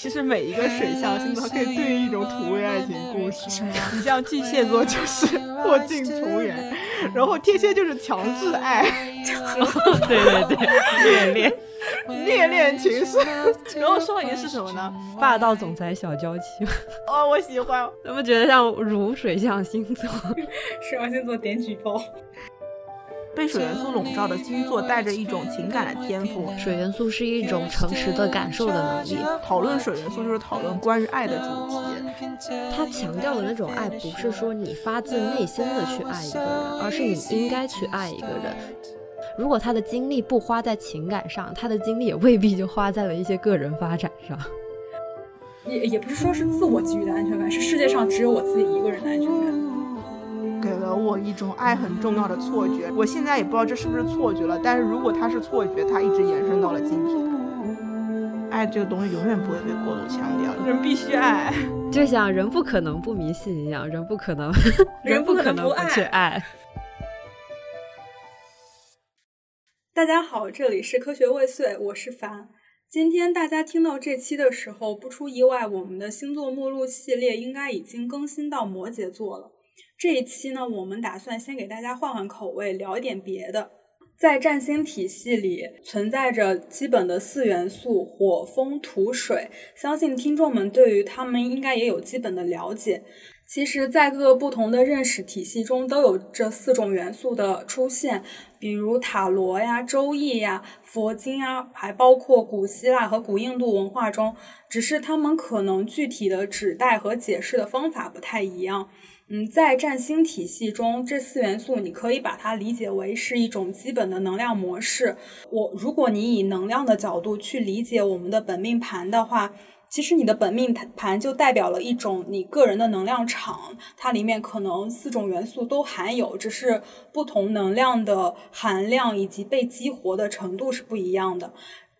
其实每一个水象星座可以对应一种土味爱情故事。你像巨蟹座就是破镜重圆，然后天蝎就是强制爱，对对对，恋恋。恋恋情深，然后双鱼是什么呢？霸道总裁小娇妻。哦，我喜欢。怎么觉得像如水象星座？水象星座点举报。被水元素笼罩的星座带着一种情感的天赋。水元素是一种诚实的感受的能力。讨论水元素就是讨论关于爱的主题。他强调的那种爱，不是说你发自内心的去爱一个人，而是你应该去爱一个人。如果他的精力不花在情感上，他的精力也未必就花在了一些个人发展上。也也不是说是自我给予的安全感，是世界上只有我自己一个人的安全感，给了我一种爱很重要的错觉。我现在也不知道这是不是错觉了，但是如果它是错觉，它一直延伸到了今天。爱这个东西永远不会被过度强调，人必须爱，就像人不可能不迷信一样，人不可能，人不可能不去爱。大家好，这里是科学未遂，我是凡。今天大家听到这期的时候，不出意外，我们的星座目录系列应该已经更新到摩羯座了。这一期呢，我们打算先给大家换换口味，聊一点别的。在占星体系里，存在着基本的四元素：火、风、土、水。相信听众们对于他们应该也有基本的了解。其实，在各个不同的认识体系中，都有这四种元素的出现，比如塔罗呀、周易呀、佛经啊，还包括古希腊和古印度文化中，只是他们可能具体的指代和解释的方法不太一样。嗯，在占星体系中，这四元素你可以把它理解为是一种基本的能量模式。我，如果你以能量的角度去理解我们的本命盘的话。其实你的本命盘就代表了一种你个人的能量场，它里面可能四种元素都含有，只是不同能量的含量以及被激活的程度是不一样的。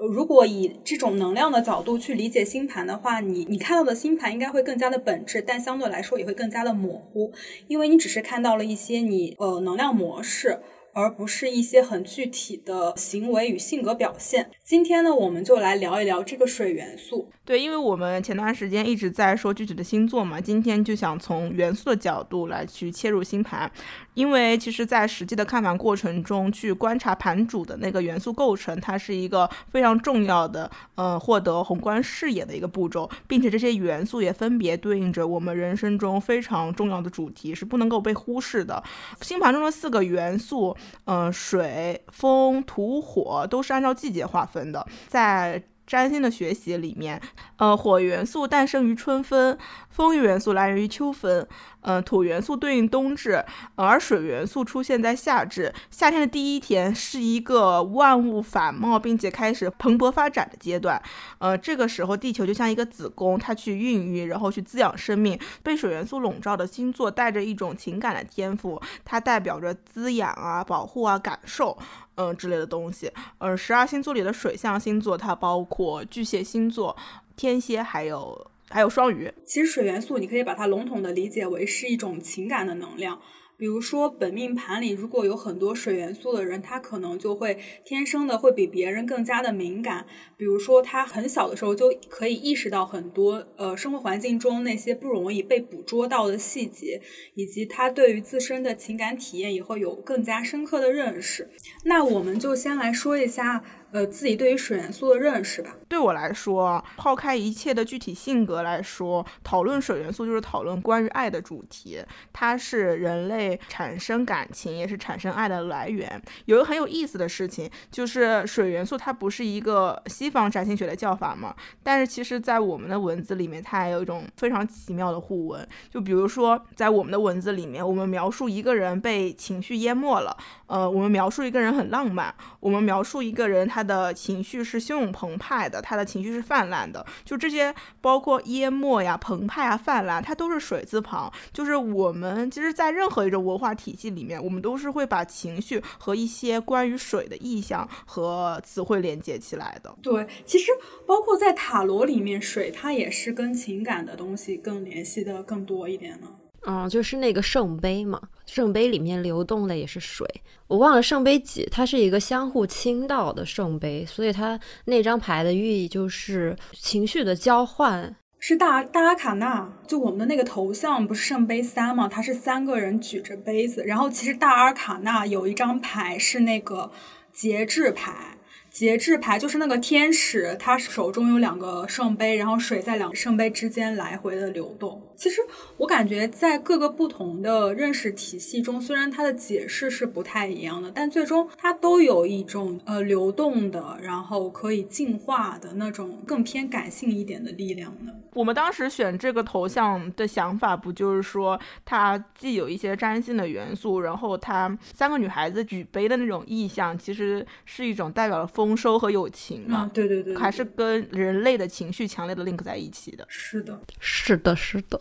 如果以这种能量的角度去理解星盘的话，你你看到的星盘应该会更加的本质，但相对来说也会更加的模糊，因为你只是看到了一些你呃能量模式。而不是一些很具体的行为与性格表现。今天呢，我们就来聊一聊这个水元素。对，因为我们前段时间一直在说具体的星座嘛，今天就想从元素的角度来去切入星盘。因为其实，在实际的看盘过程中，去观察盘主的那个元素构成，它是一个非常重要的，呃，获得宏观视野的一个步骤，并且这些元素也分别对应着我们人生中非常重要的主题，是不能够被忽视的。星盘中的四个元素。嗯，水、风、土、火都是按照季节划分的，在。占星的学习里面，呃，火元素诞生于春分，风元素来源于秋分，呃，土元素对应冬至，而水元素出现在夏至。夏天的第一天是一个万物繁茂并且开始蓬勃发展的阶段，呃，这个时候地球就像一个子宫，它去孕育，然后去滋养生命。被水元素笼罩的星座带着一种情感的天赋，它代表着滋养啊、保护啊、感受。嗯，之类的东西。呃，十二星座里的水象星座，它包括巨蟹星座、天蝎，还有还有双鱼。其实水元素，你可以把它笼统的理解为是一种情感的能量。比如说，本命盘里如果有很多水元素的人，他可能就会天生的会比别人更加的敏感。比如说，他很小的时候就可以意识到很多呃生活环境中那些不容易被捕捉到的细节，以及他对于自身的情感体验也会有更加深刻的认识。那我们就先来说一下。呃，自己对于水元素的认识吧。对我来说，抛开一切的具体性格来说，讨论水元素就是讨论关于爱的主题。它是人类产生感情，也是产生爱的来源。有一个很有意思的事情，就是水元素它不是一个西方占星学的叫法嘛？但是其实，在我们的文字里面，它还有一种非常奇妙的互文。就比如说，在我们的文字里面，我们描述一个人被情绪淹没了，呃，我们描述一个人很浪漫，我们描述一个人他。他的情绪是汹涌澎湃的，他的情绪是泛滥的，就这些包括淹没呀、澎湃啊、泛滥，它都是水字旁。就是我们其实，在任何一种文化体系里面，我们都是会把情绪和一些关于水的意象和词汇连接起来的。对，其实包括在塔罗里面，水它也是跟情感的东西更联系的更多一点呢。嗯，就是那个圣杯嘛，圣杯里面流动的也是水。我忘了圣杯几，它是一个相互倾倒的圣杯，所以它那张牌的寓意就是情绪的交换。是大大阿卡纳，就我们的那个头像不是圣杯三嘛？它是三个人举着杯子，然后其实大阿卡纳有一张牌是那个节制牌。节制牌就是那个天使，他手中有两个圣杯，然后水在两个圣杯之间来回的流动。其实我感觉在各个不同的认识体系中，虽然它的解释是不太一样的，但最终它都有一种呃流动的，然后可以进化的那种更偏感性一点的力量的。我们当时选这个头像的想法，不就是说它既有一些占星的元素，然后它三个女孩子举杯的那种意象，其实是一种代表了丰收和友情嘛？对对对，还是跟人类的情绪强烈的 link 在一起的。是的，是的，是的。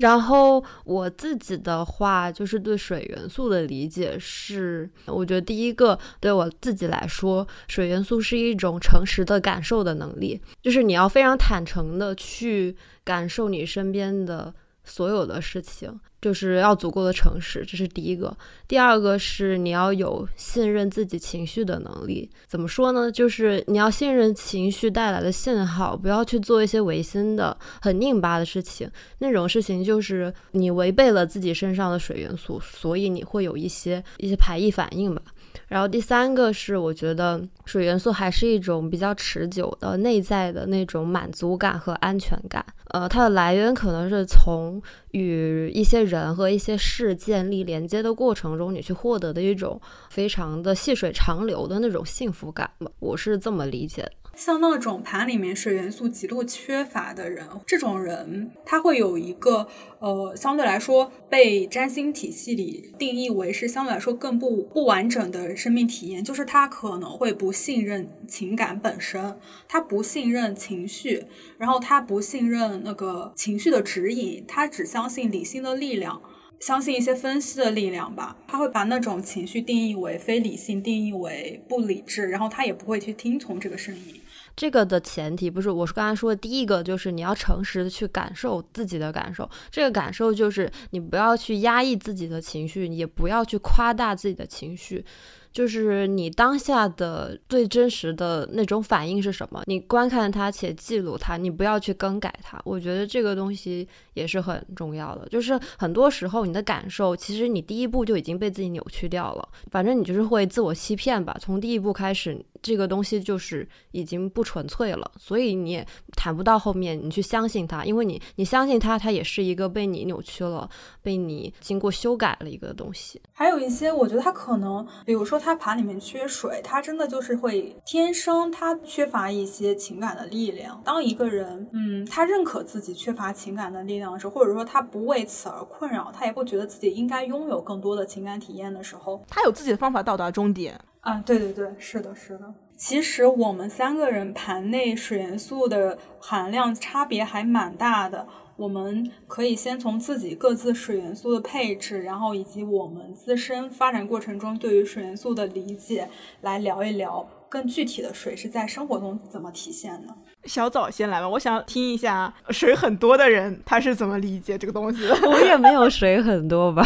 然后我自己的话，就是对水元素的理解是，我觉得第一个对我自己来说，水元素是一种诚实的感受的能力，就是你要非常坦诚的去感受你身边的。所有的事情就是要足够的诚实，这是第一个。第二个是你要有信任自己情绪的能力。怎么说呢？就是你要信任情绪带来的信号，不要去做一些违心的、很拧巴的事情。那种事情就是你违背了自己身上的水元素，所以你会有一些一些排异反应吧。然后第三个是，我觉得水元素还是一种比较持久的内在的那种满足感和安全感。呃，它的来源可能是从与一些人和一些事建立连接的过程中，你去获得的一种非常的细水长流的那种幸福感吧。我是这么理解的。像那种盘里面水元素极度缺乏的人，这种人他会有一个呃，相对来说被占星体系里定义为是相对来说更不不完整的生命体验，就是他可能会不信任情感本身，他不信任情绪，然后他不信任那个情绪的指引，他只相信理性的力量，相信一些分析的力量吧。他会把那种情绪定义为非理性，定义为不理智，然后他也不会去听从这个声音。这个的前提不是，我是刚才说的第一个，就是你要诚实的去感受自己的感受。这个感受就是你不要去压抑自己的情绪，也不要去夸大自己的情绪。就是你当下的最真实的那种反应是什么？你观看它且记录它，你不要去更改它。我觉得这个东西也是很重要的。就是很多时候你的感受，其实你第一步就已经被自己扭曲掉了。反正你就是会自我欺骗吧。从第一步开始，这个东西就是已经不纯粹了，所以你也谈不到后面你去相信它，因为你你相信它，它也是一个被你扭曲了、被你经过修改了一个东西。还有一些，我觉得它可能，比如说。它盘里面缺水，它真的就是会天生它缺乏一些情感的力量。当一个人，嗯，他认可自己缺乏情感的力量的时候，或者说他不为此而困扰，他也不觉得自己应该拥有更多的情感体验的时候，他有自己的方法到达终点啊！对对对，是的，是的。其实我们三个人盘内水元素的含量差别还蛮大的。我们可以先从自己各自水元素的配置，然后以及我们自身发展过程中对于水元素的理解来聊一聊，更具体的水是在生活中怎么体现的。小枣先来吧，我想听一下水很多的人他是怎么理解这个东西的。我也没有水很多吧，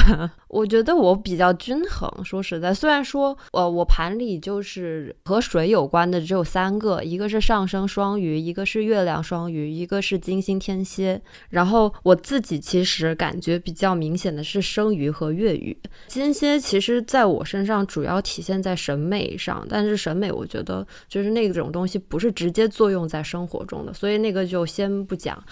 我觉得我比较均衡。说实在，虽然说呃我盘里就是和水有关的只有三个，一个是上升双鱼，一个是月亮双鱼，一个是金星天蝎。然后我自己其实感觉比较明显的是生鱼和月鱼。金蝎其实在我身上主要体现在审美上，但是审美我觉得就是那种东西不是直接作用在生。生活中的，所以那个就先不讲。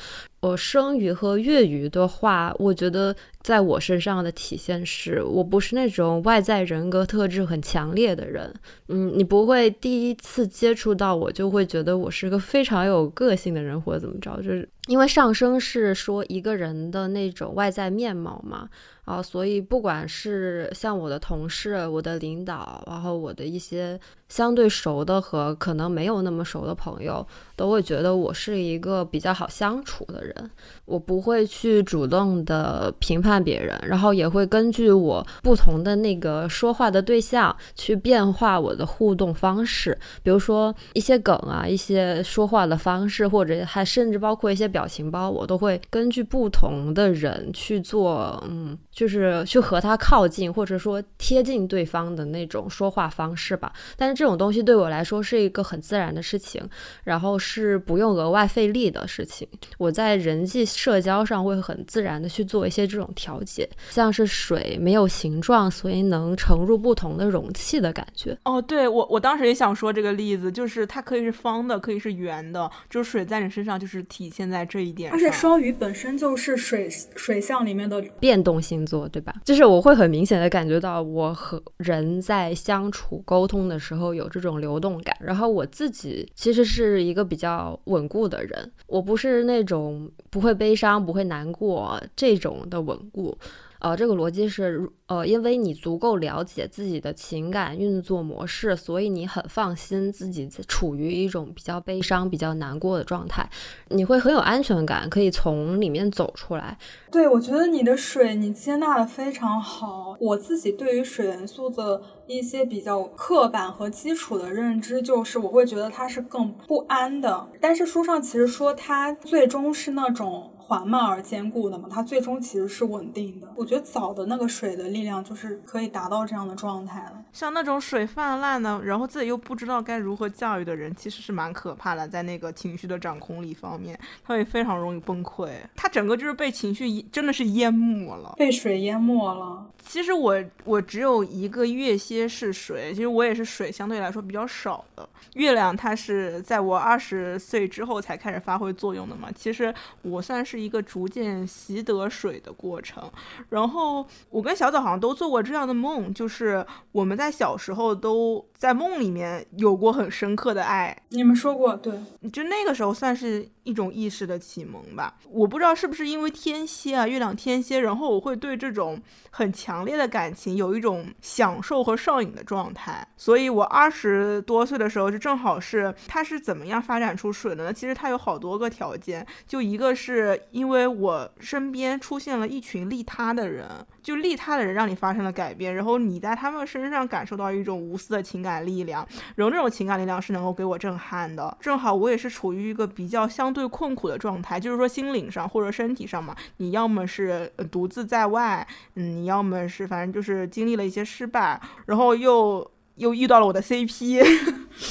我生鱼和月鱼的话，我觉得在我身上的体现是，我不是那种外在人格特质很强烈的人。嗯，你不会第一次接触到我就会觉得我是个非常有个性的人，或者怎么着？就是因为上升是说一个人的那种外在面貌嘛。啊，所以不管是像我的同事、我的领导，然后我的一些相对熟的和可能没有那么熟的朋友，都会觉得我是一个比较好相处的人。我不会去主动的评判别人，然后也会根据我不同的那个说话的对象去变化我的互动方式，比如说一些梗啊，一些说话的方式，或者还甚至包括一些表情包，我都会根据不同的人去做，嗯，就是去和他靠近，或者说贴近对方的那种说话方式吧。但是这种东西对我来说是一个很自然的事情，然后是不用额外费力的事情。我在人际社交上会很自然的去做一些这种调节，像是水没有形状，所以能盛入不同的容器的感觉。哦，对我我当时也想说这个例子，就是它可以是方的，可以是圆的，就是水在你身上就是体现在这一点。而且双鱼本身就是水水象里面的变动星座，对吧？就是我会很明显的感觉到我和人在相处沟通的时候有这种流动感，然后我自己其实是一个比较稳固的人，我不是那种不会悲伤、不会难过这种的稳固。呃，这个逻辑是，呃，因为你足够了解自己的情感运作模式，所以你很放心自己处于一种比较悲伤、比较难过的状态，你会很有安全感，可以从里面走出来。对，我觉得你的水你接纳的非常好。我自己对于水元素的一些比较刻板和基础的认知，就是我会觉得它是更不安的。但是书上其实说它最终是那种。缓慢而坚固的嘛，它最终其实是稳定的。我觉得早的那个水的力量就是可以达到这样的状态了。像那种水泛滥的，然后自己又不知道该如何驾驭的人，其实是蛮可怕的。在那个情绪的掌控力方面，他会非常容易崩溃。他整个就是被情绪真的是淹没了，被水淹没了。其实我我只有一个月蝎是水，其实我也是水相对来说比较少的。月亮它是在我二十岁之后才开始发挥作用的嘛。其实我算是。一个逐渐习得水的过程，然后我跟小枣好像都做过这样的梦，就是我们在小时候都在梦里面有过很深刻的爱。你们说过，对，就那个时候算是。一种意识的启蒙吧，我不知道是不是因为天蝎啊，月亮天蝎，然后我会对这种很强烈的感情有一种享受和上瘾的状态。所以，我二十多岁的时候，就正好是它是怎么样发展出水的呢？其实它有好多个条件，就一个是因为我身边出现了一群利他的人，就利他的人让你发生了改变，然后你在他们身上感受到一种无私的情感力量，然后那种情感力量是能够给我震撼的。正好我也是处于一个比较相。对困苦的状态，就是说心灵上或者身体上嘛，你要么是独自在外，嗯，你要么是反正就是经历了一些失败，然后又又遇到了我的 CP。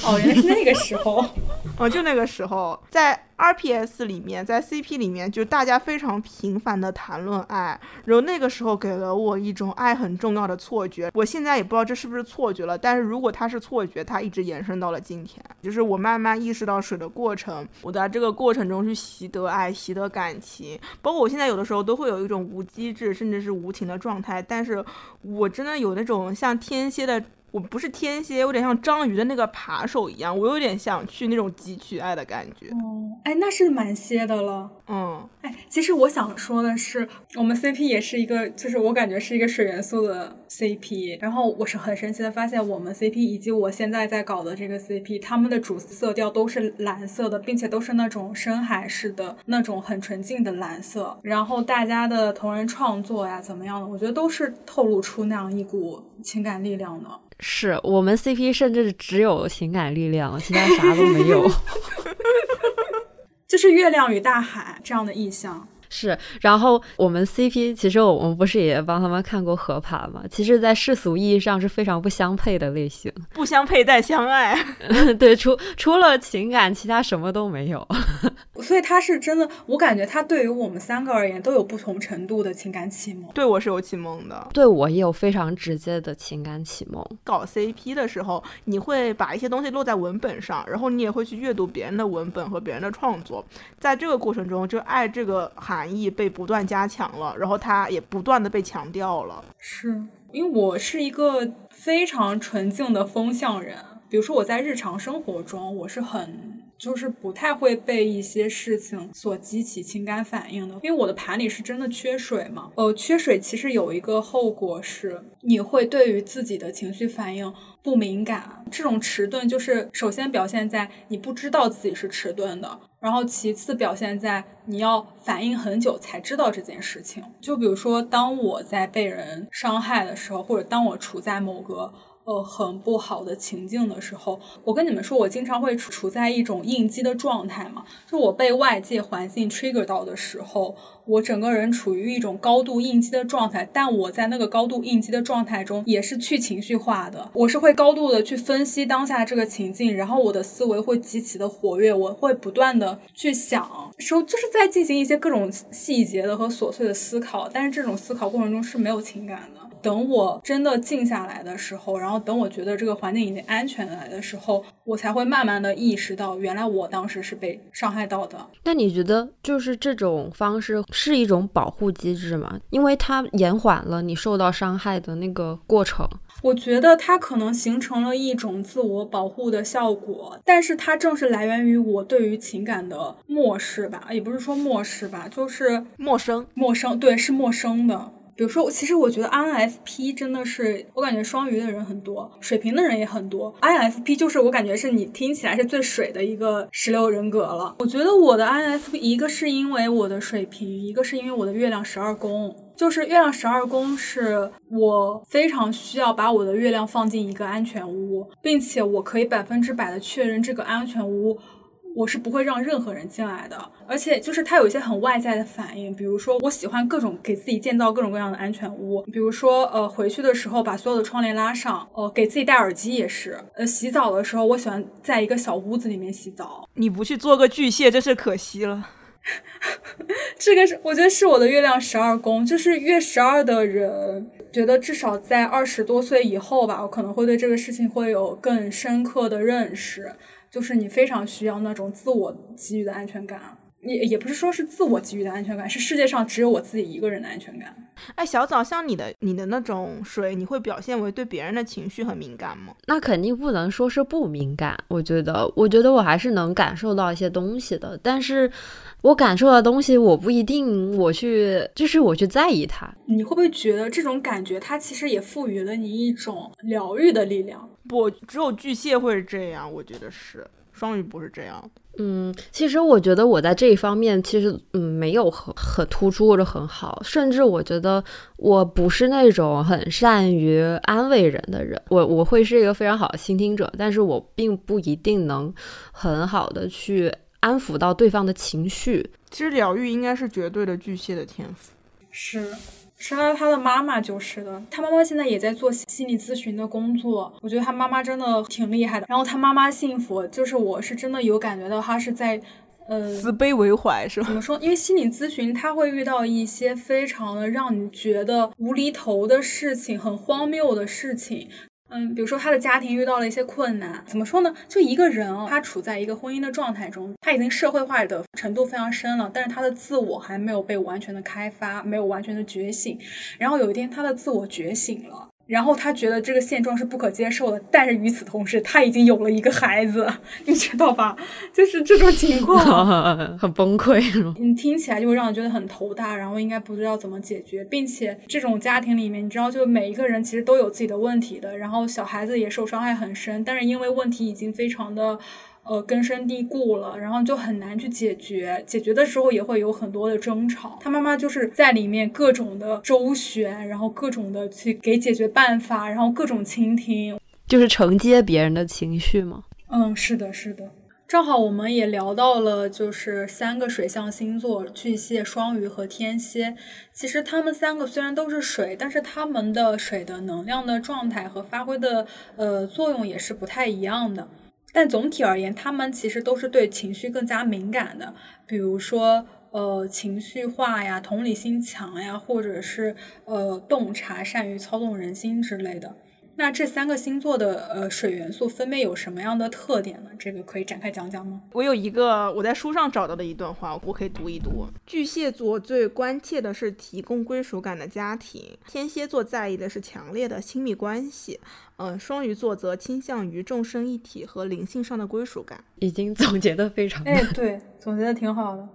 哦，原来是那个时候，哦，就那个时候在。RPS 里面，在 CP 里面，就大家非常频繁的谈论爱，然后那个时候给了我一种爱很重要的错觉。我现在也不知道这是不是错觉了，但是如果它是错觉，它一直延伸到了今天。就是我慢慢意识到水的过程，我在这个过程中去习得爱，习得感情，包括我现在有的时候都会有一种无机制甚至是无情的状态，但是我真的有那种像天蝎的。我不是天蝎，有点像章鱼的那个扒手一样，我有点想去那种汲取爱的感觉。哦，哎，那是蛮蝎的了。嗯，哎，其实我想说的是，我们 CP 也是一个，就是我感觉是一个水元素的 CP。然后我是很神奇的发现，我们 CP 以及我现在在搞的这个 CP，他们的主色调都是蓝色的，并且都是那种深海式的那种很纯净的蓝色。然后大家的同人创作呀，怎么样的，我觉得都是透露出那样一股情感力量的。是我们 CP 甚至只有情感力量，其他啥都没有，就是月亮与大海这样的意象。是，然后我们 CP 其实我们不是也帮他们看过合盘吗？其实，在世俗意义上是非常不相配的类型，不相配但相爱。对，除除了情感，其他什么都没有。所以他是真的，我感觉他对于我们三个而言都有不同程度的情感启蒙。对我是有启蒙的，对我也有非常直接的情感启蒙。搞 CP 的时候，你会把一些东西落在文本上，然后你也会去阅读别人的文本和别人的创作，在这个过程中，就爱这个含。含义被不断加强了，然后它也不断的被强调了。是因为我是一个非常纯净的风向人，比如说我在日常生活中，我是很。就是不太会被一些事情所激起情感反应的。因为我的盘里是真的缺水嘛。呃，缺水其实有一个后果是，你会对于自己的情绪反应不敏感。这种迟钝就是首先表现在你不知道自己是迟钝的。然后其次表现在你要反应很久才知道这件事情，就比如说当我在被人伤害的时候，或者当我处在某个。呃，很不好的情境的时候，我跟你们说，我经常会处处在一种应激的状态嘛。就我被外界环境 trigger 到的时候，我整个人处于一种高度应激的状态。但我在那个高度应激的状态中，也是去情绪化的。我是会高度的去分析当下这个情境，然后我的思维会极其的活跃，我会不断的去想，说就是在进行一些各种细节的和琐碎的思考。但是这种思考过程中是没有情感的。等我真的静下来的时候，然后等我觉得这个环境已经安全来的时候，我才会慢慢的意识到，原来我当时是被伤害到的。那你觉得，就是这种方式是一种保护机制吗？因为它延缓了你受到伤害的那个过程。我觉得它可能形成了一种自我保护的效果，但是它正是来源于我对于情感的漠视吧，也不是说漠视吧，就是陌生，陌生，对，是陌生的。比如说，其实我觉得 INFP 真的是，我感觉双鱼的人很多，水瓶的人也很多。INFP 就是我感觉是你听起来是最水的一个十六人格了。我觉得我的 INFP 一个是因为我的水瓶，一个是因为我的月亮十二宫，就是月亮十二宫是我非常需要把我的月亮放进一个安全屋，并且我可以百分之百的确认这个安全屋。我是不会让任何人进来的，而且就是他有一些很外在的反应，比如说我喜欢各种给自己建造各种各样的安全屋，比如说呃回去的时候把所有的窗帘拉上，呃给自己戴耳机也是，呃洗澡的时候我喜欢在一个小屋子里面洗澡。你不去做个巨蟹真是可惜了。这个是我觉得是我的月亮十二宫，就是月十二的人，觉得至少在二十多岁以后吧，我可能会对这个事情会有更深刻的认识。就是你非常需要那种自我给予的安全感，也也不是说是自我给予的安全感，是世界上只有我自己一个人的安全感。哎，小枣，像你的你的那种水，你会表现为对别人的情绪很敏感吗？那肯定不能说是不敏感，我觉得，我觉得我还是能感受到一些东西的，但是我感受到东西，我不一定我去，就是我去在意它。你会不会觉得这种感觉，它其实也赋予了你一种疗愈的力量？不，只有巨蟹会是这样，我觉得是双鱼不是这样。嗯，其实我觉得我在这一方面其实嗯没有很很突出或者很好，甚至我觉得我不是那种很善于安慰人的人。我我会是一个非常好的倾听者，但是我并不一定能很好的去安抚到对方的情绪。其实疗愈应该是绝对的巨蟹的天赋。是。是他他的妈妈就是的，他妈妈现在也在做心理咨询的工作，我觉得他妈妈真的挺厉害的。然后他妈妈幸福，就是我是真的有感觉到他是在，呃，慈悲为怀是吧？怎么说？因为心理咨询他会遇到一些非常的让你觉得无厘头的事情，很荒谬的事情。嗯，比如说他的家庭遇到了一些困难，怎么说呢？就一个人哦，他处在一个婚姻的状态中，他已经社会化的程度非常深了，但是他的自我还没有被完全的开发，没有完全的觉醒。然后有一天，他的自我觉醒了。然后他觉得这个现状是不可接受的，但是与此同时，他已经有了一个孩子，你知道吧？就是这种情况，很崩溃。你听起来就会让人觉得很头大，然后应该不知道怎么解决，并且这种家庭里面，你知道，就每一个人其实都有自己的问题的，然后小孩子也受伤害很深，但是因为问题已经非常的。呃，根深蒂固了，然后就很难去解决。解决的时候也会有很多的争吵。他妈妈就是在里面各种的周旋，然后各种的去给解决办法，然后各种倾听，就是承接别人的情绪吗？嗯，是的，是的。正好我们也聊到了，就是三个水象星座：巨蟹、双鱼和天蝎。其实他们三个虽然都是水，但是他们的水的能量的状态和发挥的呃作用也是不太一样的。但总体而言，他们其实都是对情绪更加敏感的，比如说，呃，情绪化呀，同理心强呀，或者是呃，洞察、善于操纵人心之类的。那这三个星座的呃水元素分别有什么样的特点呢？这个可以展开讲讲吗？我有一个我在书上找到的一段话，我可以读一读。巨蟹座最关切的是提供归属感的家庭，天蝎座在意的是强烈的亲密关系，嗯，双鱼座则倾向于众生一体和灵性上的归属感。已经总结的非常，哎，对，总结的挺好的。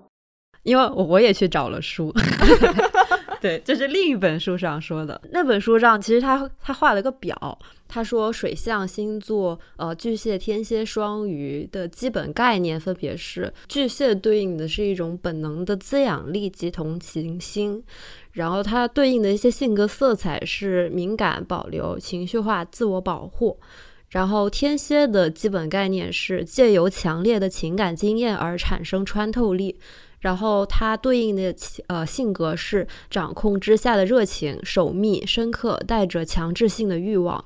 因为我我也去找了书。对，这是另一本书上说的。那本书上其实他他画了个表，他说水象星座，呃，巨蟹、天蝎、双鱼的基本概念分别是：巨蟹对应的是一种本能的滋养力及同情心，然后它对应的一些性格色彩是敏感、保留、情绪化、自我保护。然后天蝎的基本概念是借由强烈的情感经验而产生穿透力。然后它对应的呃性格是掌控之下的热情、守密、深刻，带着强制性的欲望。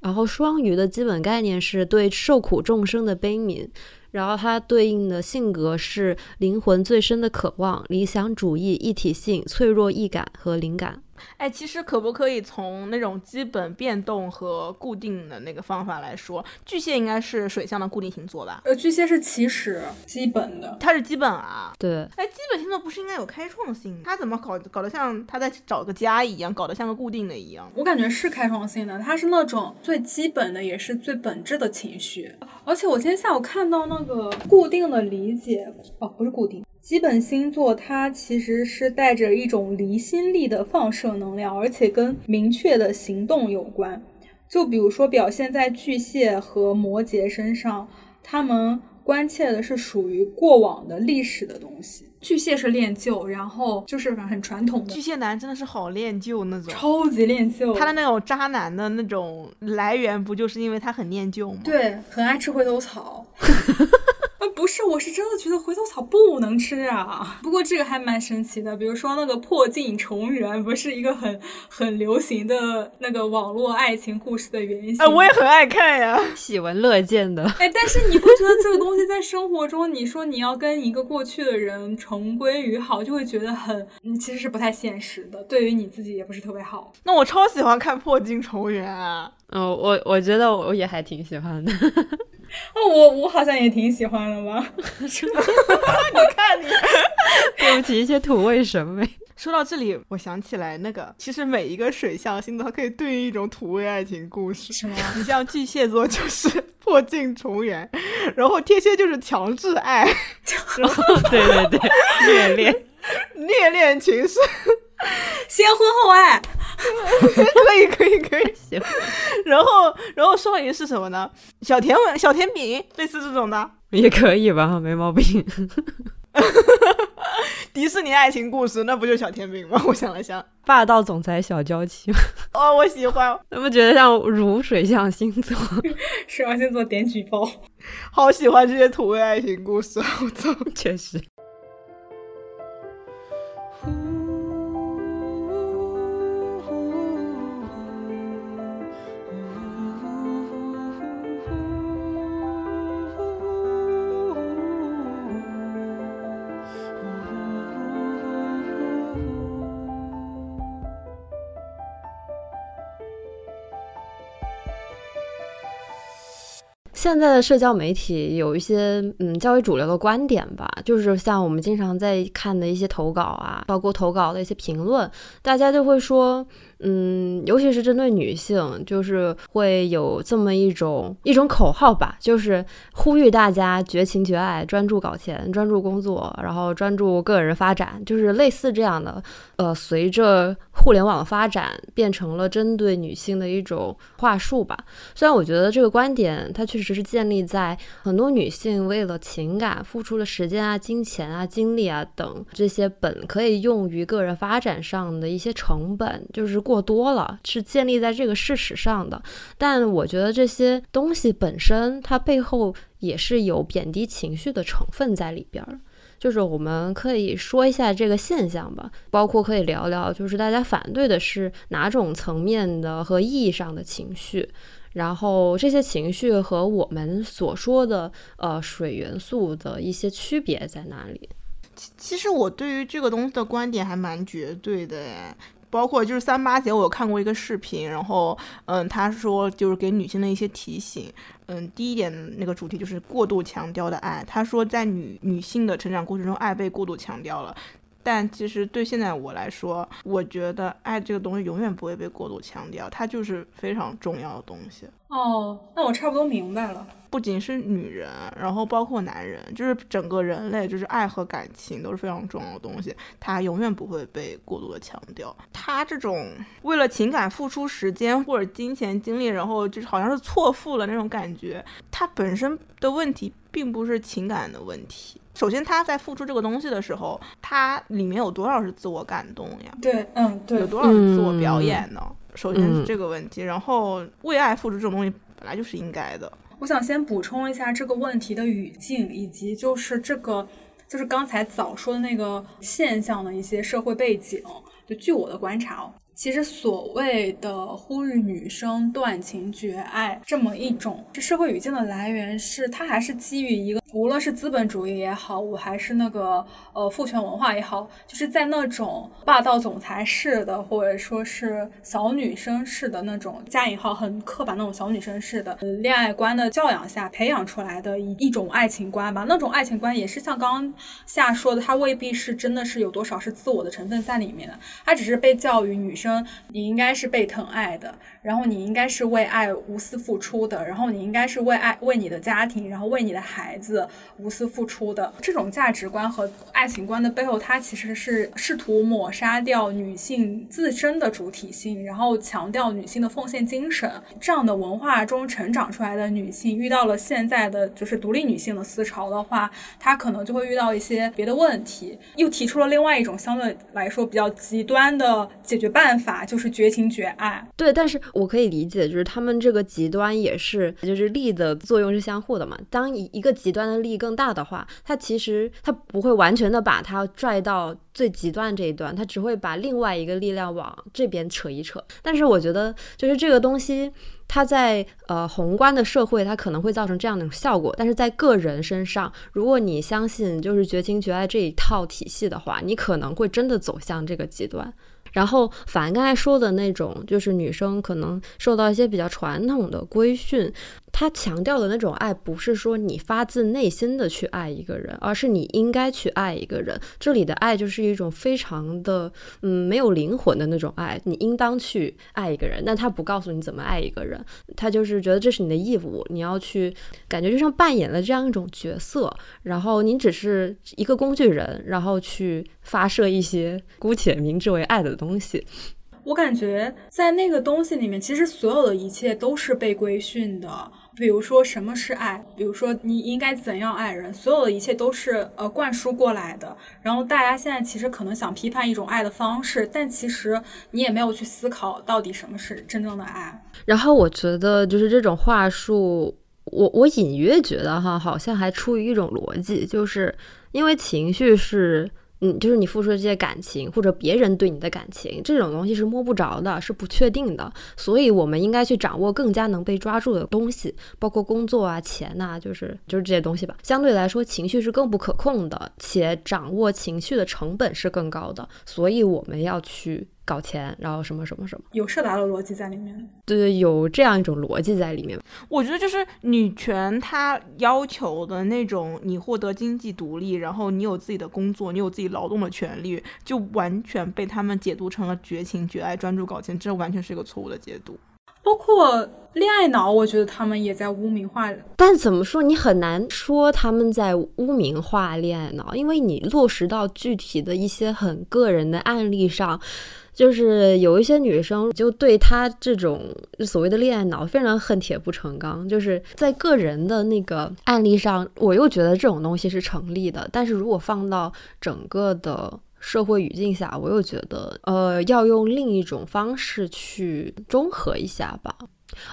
然后双鱼的基本概念是对受苦众生的悲悯。然后它对应的性格是灵魂最深的渴望、理想主义、一体性、脆弱易感和灵感。哎，其实可不可以从那种基本变动和固定的那个方法来说，巨蟹应该是水象的固定星座吧？呃，巨蟹是起始基本的，它是基本啊。对，哎，基本星座不是应该有开创性？它怎么搞搞得像他在找个家一样，搞得像个固定的一样？我感觉是开创性的，它是那种最基本的，也是最本质的情绪。而且我今天下午看到那个固定的理解，哦，不是固定。基本星座它其实是带着一种离心力的放射能量，而且跟明确的行动有关。就比如说表现在巨蟹和摩羯身上，他们关切的是属于过往的历史的东西。巨蟹是恋旧，然后就是很传统的。巨蟹男真的是好恋旧那种，超级恋旧。他的那种渣男的那种来源，不就是因为他很念旧吗？对，很爱吃回头草。不是，我是真的觉得回头草不能吃啊。不过这个还蛮神奇的，比如说那个破镜重圆，不是一个很很流行的那个网络爱情故事的原型。哎，我也很爱看呀，喜闻乐见的。哎，但是你不觉得这个东西在生活中，你说你要跟一个过去的人重归于好，就会觉得很，你其实是不太现实的，对于你自己也不是特别好。那我超喜欢看破镜重圆啊。嗯，我我觉得我也还挺喜欢的。哦，我我好像也挺喜欢的吧。你看你，对不起，一些土味审美。说到这里，我想起来那个，其实每一个水象星座它可以对应一种土味爱情故事。什么？你像巨蟹座就是破镜重圆，然后天蝎就是强制爱，然后对对对，虐恋，虐恋情深。先婚后爱，可以可以可以，行。然后然后双鱼是什么呢？小甜文小甜饼，类似这种的也可以吧，没毛病。迪士尼爱情故事，那不就小甜饼吗？我想了想，霸道总裁小娇妻。哦，我喜欢。那么觉得像如水象星座？水象星座点举报。好喜欢这些土味爱情故事，我操，确实。现在的社交媒体有一些嗯较为主流的观点吧，就是像我们经常在看的一些投稿啊，包括投稿的一些评论，大家就会说。嗯，尤其是针对女性，就是会有这么一种一种口号吧，就是呼吁大家绝情绝爱，专注搞钱，专注工作，然后专注个人发展，就是类似这样的。呃，随着互联网发展，变成了针对女性的一种话术吧。虽然我觉得这个观点，它确实是建立在很多女性为了情感付出的时间啊、金钱啊、精力啊等这些本可以用于个人发展上的一些成本，就是。过多了是建立在这个事实上的，但我觉得这些东西本身它背后也是有贬低情绪的成分在里边儿。就是我们可以说一下这个现象吧，包括可以聊聊，就是大家反对的是哪种层面的和意义上的情绪，然后这些情绪和我们所说的呃水元素的一些区别在哪里？其其实我对于这个东西的观点还蛮绝对的，包括就是三八节，我有看过一个视频，然后嗯，他说就是给女性的一些提醒，嗯，第一点那个主题就是过度强调的爱。他说在女女性的成长过程中，爱被过度强调了。但其实对现在我来说，我觉得爱这个东西永远不会被过度强调，它就是非常重要的东西。哦，那我差不多明白了。不仅是女人，然后包括男人，就是整个人类，就是爱和感情都是非常重要的东西，它永远不会被过度的强调。他这种为了情感付出时间或者金钱精力，然后就是好像是错付了那种感觉，它本身的问题并不是情感的问题。首先，他在付出这个东西的时候，他里面有多少是自我感动呀？对，嗯，对，有多少是自我表演呢？首先是这个问题，然后为爱付出这种东西本来就是应该的。我想先补充一下这个问题的语境，以及就是这个就是刚才早说的那个现象的一些社会背景。就据我的观察哦。其实所谓的呼吁女生断情绝爱这么一种这社会语境的来源，是它还是基于一个，无论是资本主义也好，我还是那个呃父权文化也好，就是在那种霸道总裁式的，或者说是小女生式的那种加引号很刻板那种小女生式的恋爱观的教养下培养出来的一一种爱情观吧。那种爱情观也是像刚刚夏说的，它未必是真的是有多少是自我的成分在里面的，它只是被教育女生。你应该是被疼爱的，然后你应该是为爱无私付出的，然后你应该是为爱为你的家庭，然后为你的孩子无私付出的。这种价值观和爱情观的背后，它其实是试图抹杀掉女性自身的主体性，然后强调女性的奉献精神。这样的文化中成长出来的女性，遇到了现在的就是独立女性的思潮的话，她可能就会遇到一些别的问题。又提出了另外一种相对来说比较极端的解决办。法法就是绝情绝爱，对，但是我可以理解，就是他们这个极端也是，就是力的作用是相互的嘛。当一一个极端的力更大的话，它其实它不会完全的把它拽到最极端这一端，它只会把另外一个力量往这边扯一扯。但是我觉得，就是这个东西，它在呃宏观的社会，它可能会造成这样的效果，但是在个人身上，如果你相信就是绝情绝爱这一套体系的话，你可能会真的走向这个极端。然后，反刚才说的那种，就是女生可能受到一些比较传统的规训。他强调的那种爱，不是说你发自内心的去爱一个人，而是你应该去爱一个人。这里的爱就是一种非常的，嗯，没有灵魂的那种爱。你应当去爱一个人，但他不告诉你怎么爱一个人，他就是觉得这是你的义务，你要去，感觉就像扮演了这样一种角色，然后你只是一个工具人，然后去发射一些姑且明之为爱的东西。我感觉在那个东西里面，其实所有的一切都是被规训的。比如说什么是爱，比如说你应该怎样爱人，所有的一切都是呃灌输过来的。然后大家现在其实可能想批判一种爱的方式，但其实你也没有去思考到底什么是真正的爱。然后我觉得就是这种话术，我我隐约觉得哈，好像还出于一种逻辑，就是因为情绪是。嗯，就是你付出的这些感情，或者别人对你的感情，这种东西是摸不着的，是不确定的，所以我们应该去掌握更加能被抓住的东西，包括工作啊、钱呐，就是就是这些东西吧。相对来说，情绪是更不可控的，且掌握情绪的成本是更高的，所以我们要去。搞钱，然后什么什么什么，有社达的逻辑在里面。对对，有这样一种逻辑在里面。我觉得就是女权，它要求的那种你获得经济独立，然后你有自己的工作，你有自己劳动的权利，就完全被他们解读成了绝情绝爱、专注搞钱，这完全是一个错误的解读。包括恋爱脑，我觉得他们也在污名化。但怎么说，你很难说他们在污名化恋爱脑，因为你落实到具体的一些很个人的案例上。就是有一些女生就对他这种所谓的恋爱脑非常恨铁不成钢，就是在个人的那个案例上，我又觉得这种东西是成立的，但是如果放到整个的社会语境下，我又觉得呃要用另一种方式去中和一下吧。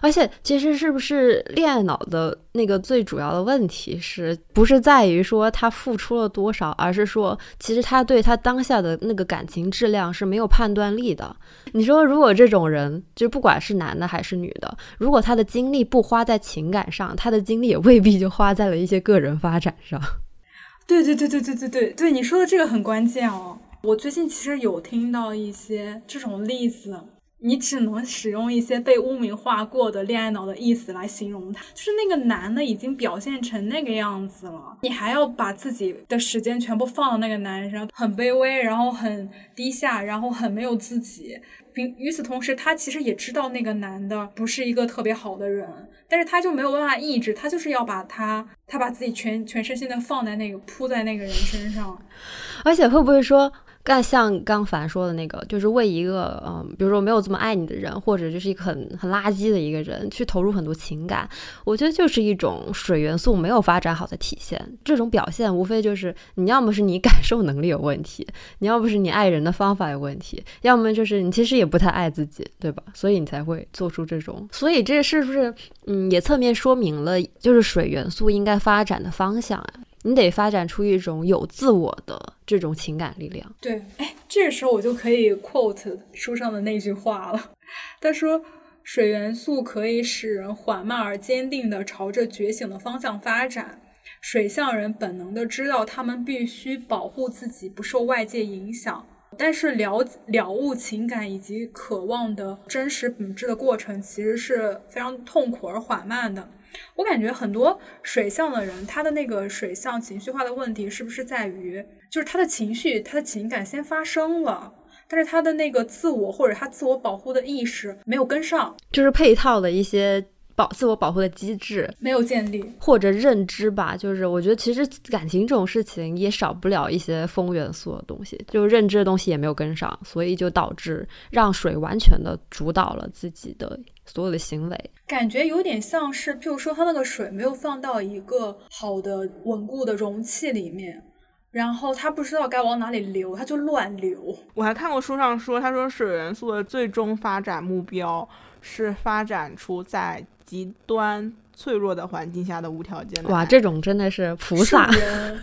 而且，其实是不是恋爱脑的那个最主要的问题，是不是在于说他付出了多少，而是说其实他对他当下的那个感情质量是没有判断力的。你说，如果这种人，就不管是男的还是女的，如果他的精力不花在情感上，他的精力也未必就花在了一些个人发展上。对对对对对对对对，你说的这个很关键哦。我最近其实有听到一些这种例子。你只能使用一些被污名化过的恋爱脑的意思来形容他，就是那个男的已经表现成那个样子了，你还要把自己的时间全部放到那个男人身上，很卑微，然后很低下，然后很没有自己。并与此同时，他其实也知道那个男的不是一个特别好的人，但是他就没有办法抑制，他就是要把他，他把自己全全身心的放在那个扑在那个人身上，而且会不会说？干像刚凡说的那个，就是为一个嗯，比如说没有这么爱你的人，或者就是一个很很垃圾的一个人，去投入很多情感，我觉得就是一种水元素没有发展好的体现。这种表现无非就是你要么是你 感受能力有问题，你要不是你爱人的方法有问题，要么就是你其实也不太爱自己，对吧？所以你才会做出这种。所以这是不是嗯，也侧面说明了就是水元素应该发展的方向啊？你得发展出一种有自我的这种情感力量。对，哎，这个时候我就可以 quote 书上的那句话了。他说：“水元素可以使人缓慢而坚定地朝着觉醒的方向发展。水象人本能地知道他们必须保护自己不受外界影响，但是了了悟情感以及渴望的真实本质的过程其实是非常痛苦而缓慢的。”我感觉很多水象的人，他的那个水象情绪化的问题，是不是在于，就是他的情绪、他的情感先发生了，但是他的那个自我或者他自我保护的意识没有跟上，就是配套的一些保自我保护的机制没有建立，或者认知吧。就是我觉得其实感情这种事情也少不了一些风元素的东西，就认知的东西也没有跟上，所以就导致让水完全的主导了自己的。所有的行为感觉有点像是，譬如说，他那个水没有放到一个好的稳固的容器里面，然后他不知道该往哪里流，他就乱流。我还看过书上说，他说水元素的最终发展目标是发展出在极端脆弱的环境下的无条件的。哇，这种真的是菩萨，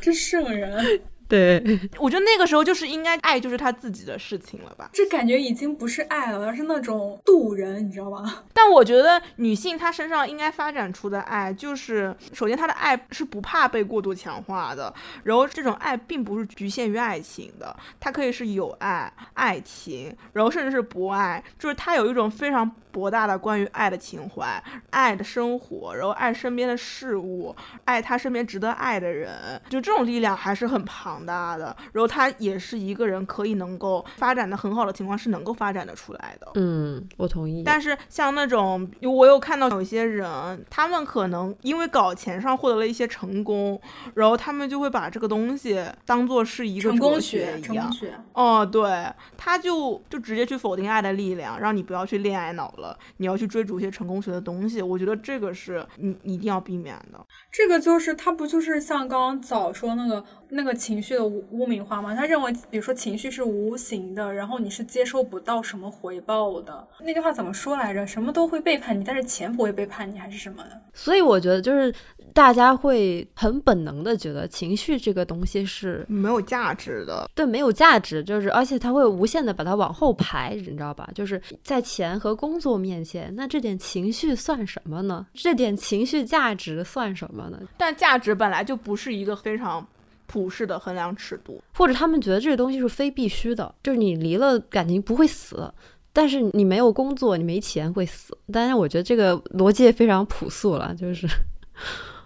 这圣人。对，我觉得那个时候就是应该爱，就是他自己的事情了吧？这感觉已经不是爱了，而是那种渡人，你知道吗？但我觉得女性她身上应该发展出的爱，就是首先她的爱是不怕被过度强化的，然后这种爱并不是局限于爱情的，它可以是友爱、爱情，然后甚至是博爱，就是她有一种非常。博大的关于爱的情怀，爱的生活，然后爱身边的事物，爱他身边值得爱的人，就这种力量还是很庞大的。然后他也是一个人可以能够发展的很好的情况是能够发展的出来的。嗯，我同意。但是像那种，我有看到有些人，他们可能因为搞钱上获得了一些成功，然后他们就会把这个东西当做是一个成功学一样。哦，对，他就就直接去否定爱的力量，让你不要去恋爱脑。了，你要去追逐一些成功学的东西，我觉得这个是你你一定要避免的。这个就是他不就是像刚刚早说那个那个情绪的污污名化吗？他认为，比如说情绪是无形的，然后你是接收不到什么回报的。那句话怎么说来着？什么都会背叛你，但是钱不会背叛你，还是什么的？所以我觉得就是。大家会很本能的觉得情绪这个东西是没有价值的，对，没有价值，就是而且他会无限的把它往后排，你知道吧？就是在钱和工作面前，那这点情绪算什么呢？这点情绪价值算什么呢？但价值本来就不是一个非常普世的衡量尺度，或者他们觉得这个东西是非必须的，就是你离了感情不会死，但是你没有工作，你没钱会死。但是我觉得这个逻辑也非常朴素了，就是。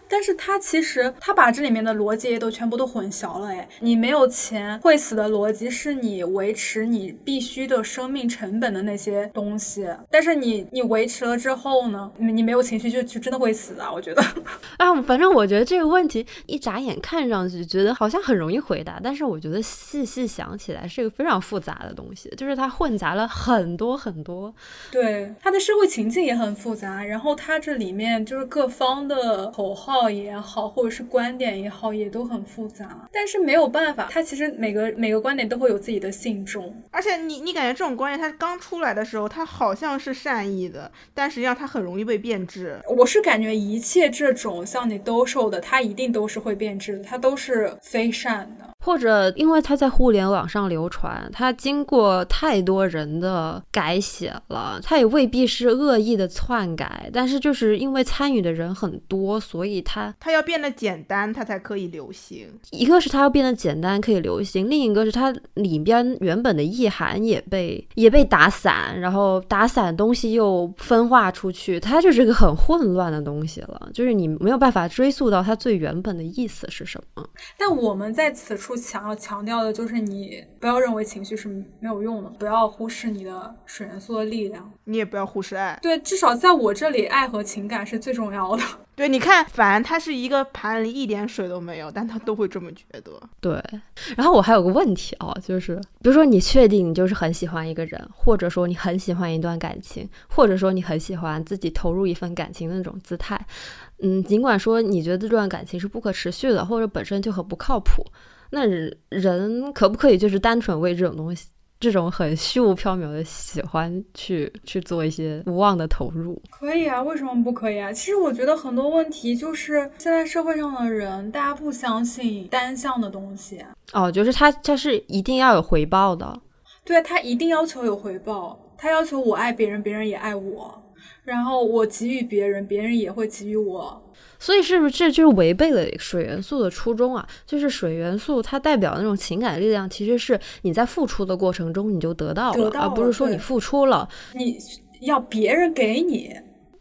但是他其实他把这里面的逻辑都全部都混淆了哎，你没有钱会死的逻辑是你维持你必须的生命成本的那些东西，但是你你维持了之后呢，你你没有情绪就就真的会死啊，我觉得。啊，反正我觉得这个问题一眨眼看上去觉得好像很容易回答，但是我觉得细细想起来是一个非常复杂的东西，就是它混杂了很多很多，对，它的社会情境也很复杂，然后它这里面就是各方的口号。也好，或者是观点也好，也都很复杂。但是没有办法，他其实每个每个观点都会有自己的信众。而且你你感觉这种观念，它刚出来的时候，它好像是善意的，但实际上它很容易被变质。我是感觉一切这种像你兜售的，它一定都是会变质的，它都是非善的。或者因为它在互联网上流传，它经过太多人的改写了，它也未必是恶意的篡改，但是就是因为参与的人很多，所以它它要变得简单，它才可以流行。一个是它要变得简单可以流行，另一个是它里边原本的意涵也被也被打散，然后打散东西又分化出去，它就是个很混乱的东西了，就是你没有办法追溯到它最原本的意思是什么。但我们在此处。想要强调的就是，你不要认为情绪是没有用的，不要忽视你的水元素的力量，你也不要忽视爱。对，至少在我这里，爱和情感是最重要的。对，你看，凡他是一个盘里一点水都没有，但他都会这么觉得。对，然后我还有个问题啊，就是比如说你确定你就是很喜欢一个人，或者说你很喜欢一段感情，或者说你很喜欢自己投入一份感情的那种姿态，嗯，尽管说你觉得这段感情是不可持续的，或者本身就很不靠谱。那人可不可以就是单纯为这种东西，这种很虚无缥缈的喜欢去去做一些无望的投入？可以啊，为什么不可以啊？其实我觉得很多问题就是现在社会上的人，大家不相信单向的东西。哦，就是他他是一定要有回报的，对他一定要求有回报，他要求我爱别人，别人也爱我，然后我给予别人，别人也会给予我。所以是不是这就是违背了水元素的初衷啊？就是水元素它代表那种情感力量，其实是你在付出的过程中你就得到了，而不是说你付出了你要别人给你。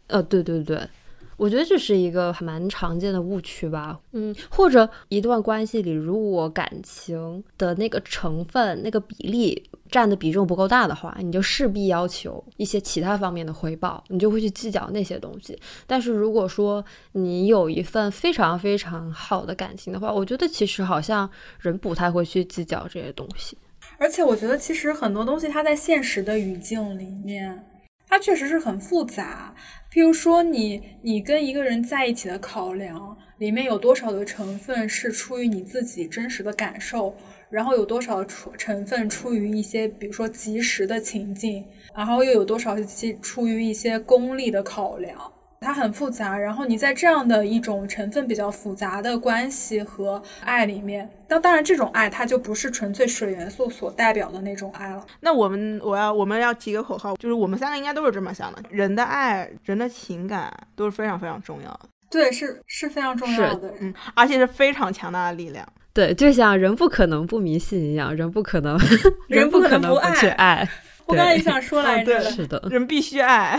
呃，对对对，我觉得这是一个蛮常见的误区吧。嗯，或者一段关系里，如果感情的那个成分、那个比例。占的比重不够大的话，你就势必要求一些其他方面的回报，你就会去计较那些东西。但是如果说你有一份非常非常好的感情的话，我觉得其实好像人不太会去计较这些东西。而且我觉得其实很多东西它在现实的语境里面，它确实是很复杂。譬如说你你跟一个人在一起的考量里面有多少的成分是出于你自己真实的感受。然后有多少出成分出于一些，比如说及时的情境，然后又有多少是出于一些功利的考量，它很复杂。然后你在这样的一种成分比较复杂的关系和爱里面，那当然这种爱它就不是纯粹水元素所代表的那种爱了。那我们我要我们要提个口号，就是我们三个应该都是这么想的：人的爱、人的情感都是非常非常重要的。对，是是非常重要的，嗯，而且是非常强大的力量。对，就像人不可能不迷信一样，人不可能，人不可能不去爱。我刚才也想说来 着，是的，人必须爱。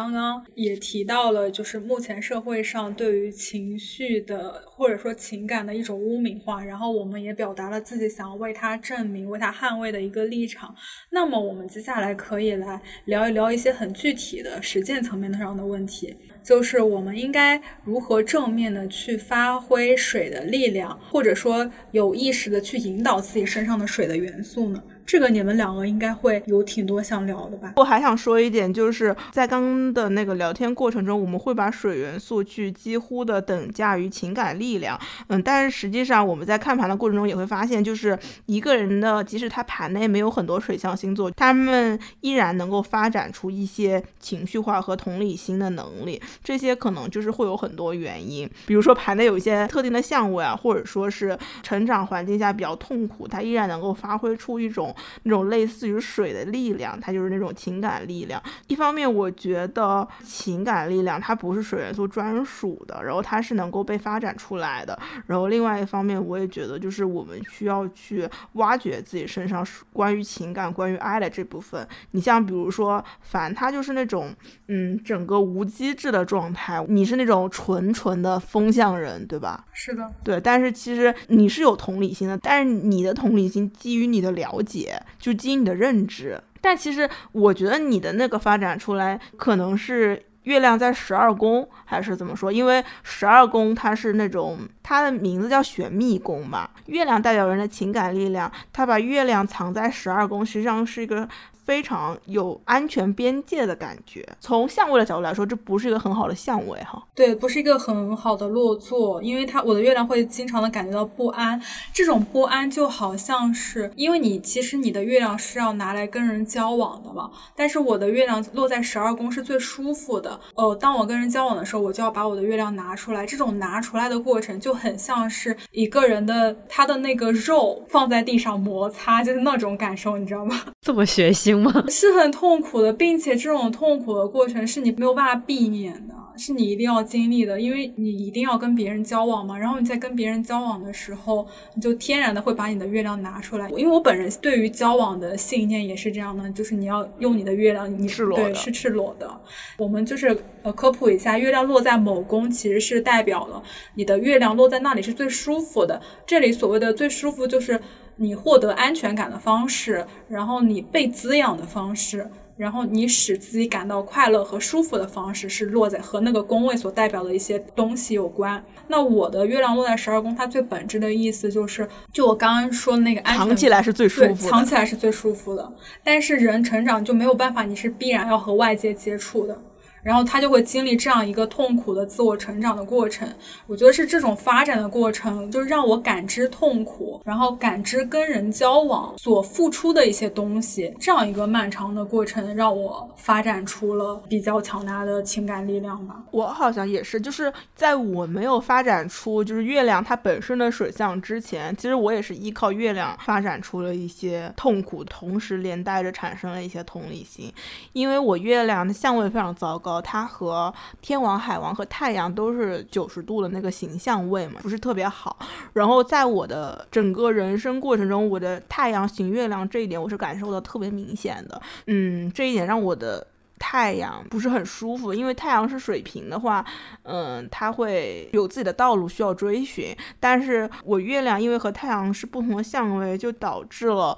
刚刚也提到了，就是目前社会上对于情绪的或者说情感的一种污名化，然后我们也表达了自己想要为它证明、为它捍卫的一个立场。那么，我们接下来可以来聊一聊一些很具体的实践层面上的问题，就是我们应该如何正面的去发挥水的力量，或者说有意识的去引导自己身上的水的元素呢？这个你们两个应该会有挺多想聊的吧？我还想说一点，就是在刚刚的那个聊天过程中，我们会把水元素去几乎的等价于情感力量。嗯，但是实际上我们在看盘的过程中也会发现，就是一个人的，即使他盘内没有很多水象星座，他们依然能够发展出一些情绪化和同理心的能力。这些可能就是会有很多原因，比如说盘内有一些特定的相位啊，或者说是成长环境下比较痛苦，他依然能够发挥出一种。那种类似于水的力量，它就是那种情感力量。一方面，我觉得情感力量它不是水元素专属的，然后它是能够被发展出来的。然后另外一方面，我也觉得就是我们需要去挖掘自己身上关于情感、关于爱的这部分。你像比如说凡，他就是那种嗯，整个无机制的状态，你是那种纯纯的风向人，对吧？是的，对。但是其实你是有同理心的，但是你的同理心基于你的了解。就基于你的认知，但其实我觉得你的那个发展出来，可能是月亮在十二宫，还是怎么说？因为十二宫它是那种它的名字叫玄秘宫嘛，月亮代表人的情感力量，它把月亮藏在十二宫，实际上是一个。非常有安全边界的感觉。从相位的角度来说，这不是一个很好的相位哈。对，不是一个很好的落座，因为它我的月亮会经常的感觉到不安。这种不安就好像是，因为你其实你的月亮是要拿来跟人交往的嘛，但是我的月亮落在十二宫是最舒服的。呃，当我跟人交往的时候，我就要把我的月亮拿出来，这种拿出来的过程就很像是一个人的他的那个肉放在地上摩擦，就是那种感受，你知道吗？这么血腥吗？是很痛苦的，并且这种痛苦的过程是你没有办法避免的，是你一定要经历的，因为你一定要跟别人交往嘛。然后你在跟别人交往的时候，你就天然的会把你的月亮拿出来。因为我本人对于交往的信念也是这样的，就是你要用你的月亮，你赤裸对是赤裸的。我们就是呃科普一下，月亮落在某宫其实是代表了你的月亮落在那里是最舒服的。这里所谓的最舒服就是。你获得安全感的方式，然后你被滋养的方式，然后你使自己感到快乐和舒服的方式，是落在和那个宫位所代表的一些东西有关。那我的月亮落在十二宫，它最本质的意思就是，就我刚刚说的那个安，藏起来是最舒服，藏起来是最舒服的。但是人成长就没有办法，你是必然要和外界接触的。然后他就会经历这样一个痛苦的自我成长的过程。我觉得是这种发展的过程，就是让我感知痛苦，然后感知跟人交往所付出的一些东西，这样一个漫长的过程，让我发展出了比较强大的情感力量吧。我好像也是，就是在我没有发展出就是月亮它本身的水象之前，其实我也是依靠月亮发展出了一些痛苦，同时连带着产生了一些同理心，因为我月亮的相位非常糟糕。呃，它和天王、海王和太阳都是九十度的那个形象位嘛，不是特别好。然后在我的整个人生过程中，我的太阳行月亮这一点，我是感受到特别明显的。嗯，这一点让我的太阳不是很舒服，因为太阳是水平的话，嗯，它会有自己的道路需要追寻。但是我月亮因为和太阳是不同的相位，就导致了。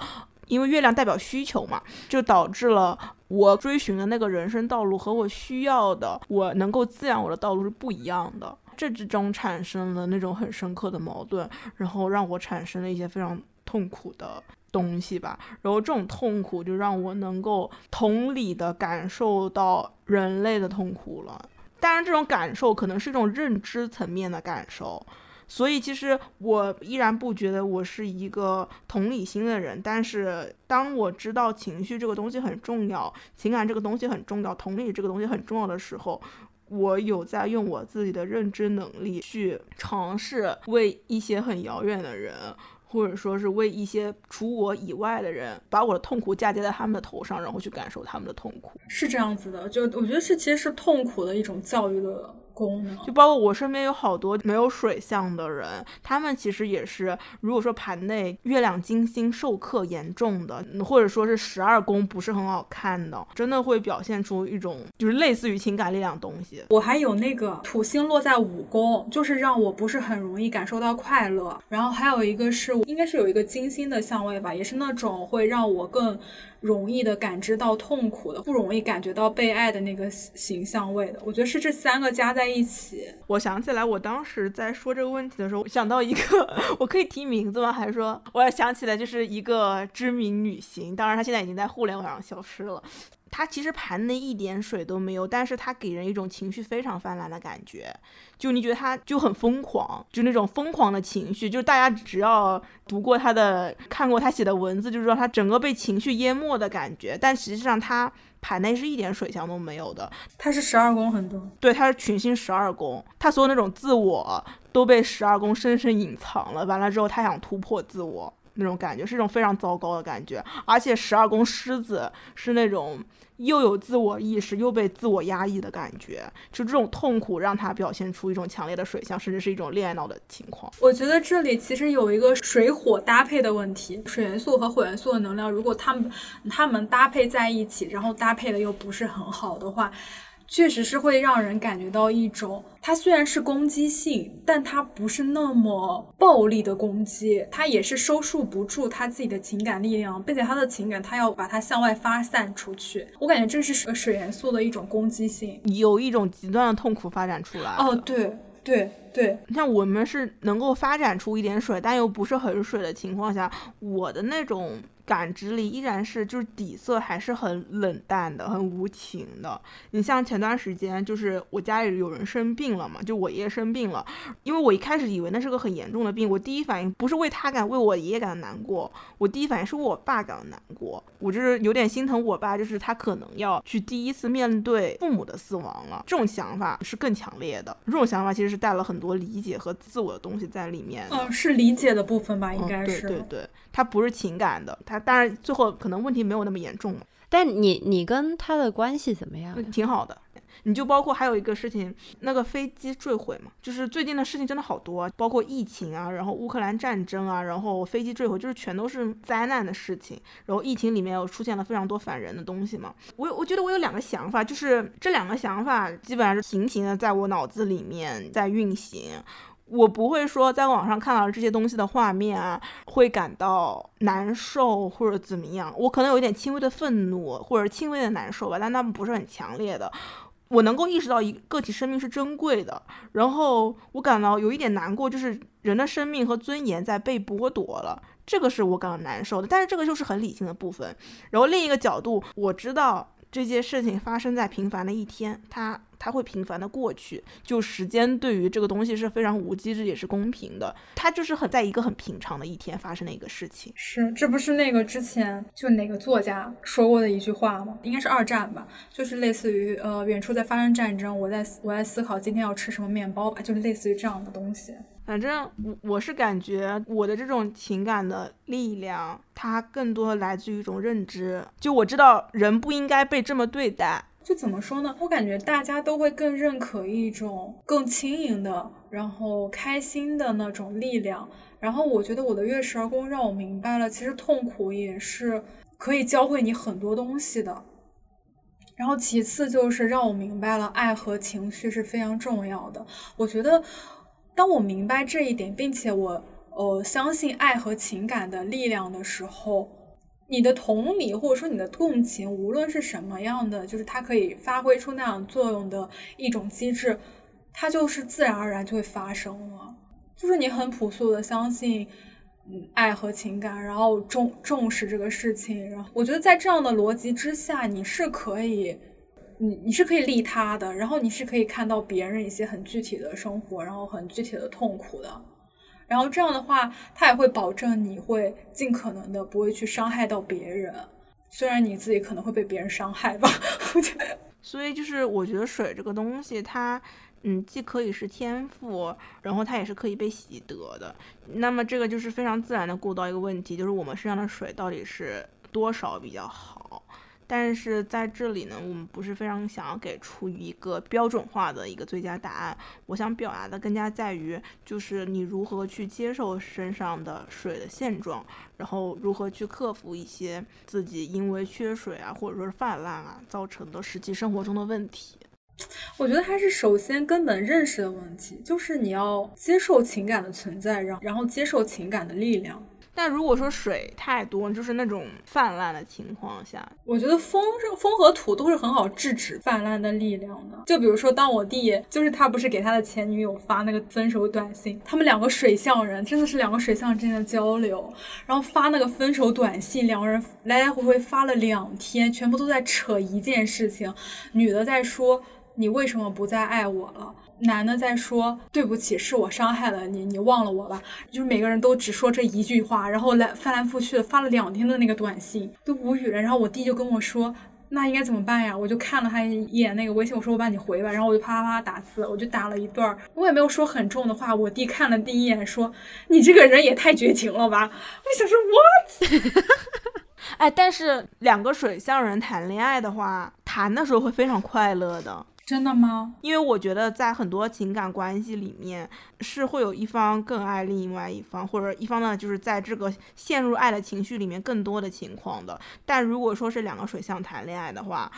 因为月亮代表需求嘛，就导致了我追寻的那个人生道路和我需要的我能够滋养我的道路是不一样的。这之中产生了那种很深刻的矛盾，然后让我产生了一些非常痛苦的东西吧。然后这种痛苦就让我能够同理的感受到人类的痛苦了。当然，这种感受可能是一种认知层面的感受。所以，其实我依然不觉得我是一个同理心的人。但是，当我知道情绪这个东西很重要，情感这个东西很重要，同理这个东西很重要的时候，我有在用我自己的认知能力去尝试为一些很遥远的人，或者说是为一些除我以外的人，把我的痛苦嫁接在他们的头上，然后去感受他们的痛苦。是这样子的，就我觉得是其实是痛苦的一种教育的。就包括我身边有好多没有水象的人，他们其实也是，如果说盘内月亮金星受克严重的，或者说是十二宫不是很好看的，真的会表现出一种就是类似于情感力量东西。我还有那个土星落在五宫，就是让我不是很容易感受到快乐。然后还有一个是，应该是有一个金星的相位吧，也是那种会让我更。容易的感知到痛苦的，不容易感觉到被爱的那个形象位的，我觉得是这三个加在在一起。我想起来，我当时在说这个问题的时候，想到一个，我可以提名字吗？还是说，我要想起来就是一个知名女星，当然她现在已经在互联网上消失了。他其实盘内一点水都没有，但是他给人一种情绪非常泛滥的感觉，就你觉得他就很疯狂，就那种疯狂的情绪，就大家只要读过他的、看过他写的文字，就知道他整个被情绪淹没的感觉。但实际上他盘内是一点水象都没有的，他是十二宫很多，对，他是群星十二宫，他所有那种自我都被十二宫深深隐藏了。完了之后，他想突破自我那种感觉，是一种非常糟糕的感觉。而且十二宫狮子是那种。又有自我意识，又被自我压抑的感觉，就这种痛苦让他表现出一种强烈的水象，甚至是一种恋爱脑的情况。我觉得这里其实有一个水火搭配的问题，水元素和火元素的能量，如果他们他们搭配在一起，然后搭配的又不是很好的话。确实是会让人感觉到一种，它虽然是攻击性，但它不是那么暴力的攻击，它也是收束不住他自己的情感力量，并且他的情感他要把它向外发散出去。我感觉这是水水元素的一种攻击性，有一种极端的痛苦发展出来。哦，对对对，像我们是能够发展出一点水，但又不是很水的情况下，我的那种感知力依然是就是底色还是很冷淡的，很无情的。你像前段时间就是我家里有人生病了嘛，就我爷爷生病了，因为我一开始以为那是个很严重的病，我第一反应不是为他感为我爷爷感到难过，我第一反应是为我爸感到难过，我就是有点心疼我爸，就是他可能要去第一次面对父母的死亡了，这种想法是更强烈的，这种想法其实是带了很多理解和自我的东西在里面。嗯，是理解的部分吧，应该是。对对对，他不是情感的。他当然最后可能问题没有那么严重嘛，但你你跟他的关系怎么样？挺好的。你就包括还有一个事情，那个飞机坠毁嘛，就是最近的事情真的好多，包括疫情啊，然后乌克兰战争啊，然后飞机坠毁，就是全都是灾难的事情。然后疫情里面又出现了非常多反人的东西嘛。我有我觉得我有两个想法，就是这两个想法基本上是平行的，在我脑子里面在运行。我不会说在网上看到这些东西的画面啊，会感到难受或者怎么样。我可能有一点轻微的愤怒或者轻微的难受吧，但他们不是很强烈的。我能够意识到一个体生命是珍贵的，然后我感到有一点难过，就是人的生命和尊严在被剥夺了，这个是我感到难受的。但是这个就是很理性的部分。然后另一个角度，我知道这件事情发生在平凡的一天，它。它会频繁的过去，就时间对于这个东西是非常无机制也是公平的，它就是很在一个很平常的一天发生的一个事情。是，这不是那个之前就哪个作家说过的一句话吗？应该是二战吧，就是类似于呃远处在发生战争，我在我在思考今天要吃什么面包吧，就是类似于这样的东西。反正我我是感觉我的这种情感的力量，它更多来自于一种认知，就我知道人不应该被这么对待。就怎么说呢？我感觉大家都会更认可一种更轻盈的，然后开心的那种力量。然后我觉得我的月食而宫让我明白了，其实痛苦也是可以教会你很多东西的。然后其次就是让我明白了爱和情绪是非常重要的。我觉得当我明白这一点，并且我呃相信爱和情感的力量的时候。你的同理或者说你的共情，无论是什么样的，就是它可以发挥出那样作用的一种机制，它就是自然而然就会发生了。就是你很朴素的相信，嗯，爱和情感，然后重重视这个事情，然后我觉得在这样的逻辑之下，你是可以，你你是可以利他的，然后你是可以看到别人一些很具体的生活，然后很具体的痛苦的。然后这样的话，他也会保证你会尽可能的不会去伤害到别人，虽然你自己可能会被别人伤害吧。我觉得，所以就是我觉得水这个东西，它嗯既可以是天赋，然后它也是可以被习得的。那么这个就是非常自然的过到一个问题，就是我们身上的水到底是多少比较好？但是在这里呢，我们不是非常想要给出一个标准化的一个最佳答案。我想表达的更加在于，就是你如何去接受身上的水的现状，然后如何去克服一些自己因为缺水啊，或者说是泛滥啊造成的实际生活中的问题。我觉得还是首先根本认识的问题，就是你要接受情感的存在，然然后接受情感的力量。但如果说水太多，就是那种泛滥的情况下，我觉得风风和土都是很好制止泛滥的力量的。就比如说，当我弟就是他不是给他的前女友发那个分手短信，他们两个水象人真的是两个水象之间的交流，然后发那个分手短信，两个人来来回回发了两天，全部都在扯一件事情，女的在说你为什么不再爱我了。男的在说对不起，是我伤害了你，你忘了我吧。就是每个人都只说这一句话，然后来翻来覆去的发了两天的那个短信，都无语了。然后我弟就跟我说，那应该怎么办呀？我就看了他一眼那个微信，我说我帮你回吧。然后我就啪啪啪打字，我就打了一段，我也没有说很重的话。我弟看了第一眼说，你这个人也太绝情了吧。我想说 what？哎，但是两个水象人谈恋爱的话，谈的时候会非常快乐的。真的吗？因为我觉得在很多情感关系里面，是会有一方更爱另外一方，或者一方呢，就是在这个陷入爱的情绪里面更多的情况的。但如果说是两个水象谈恋爱的话，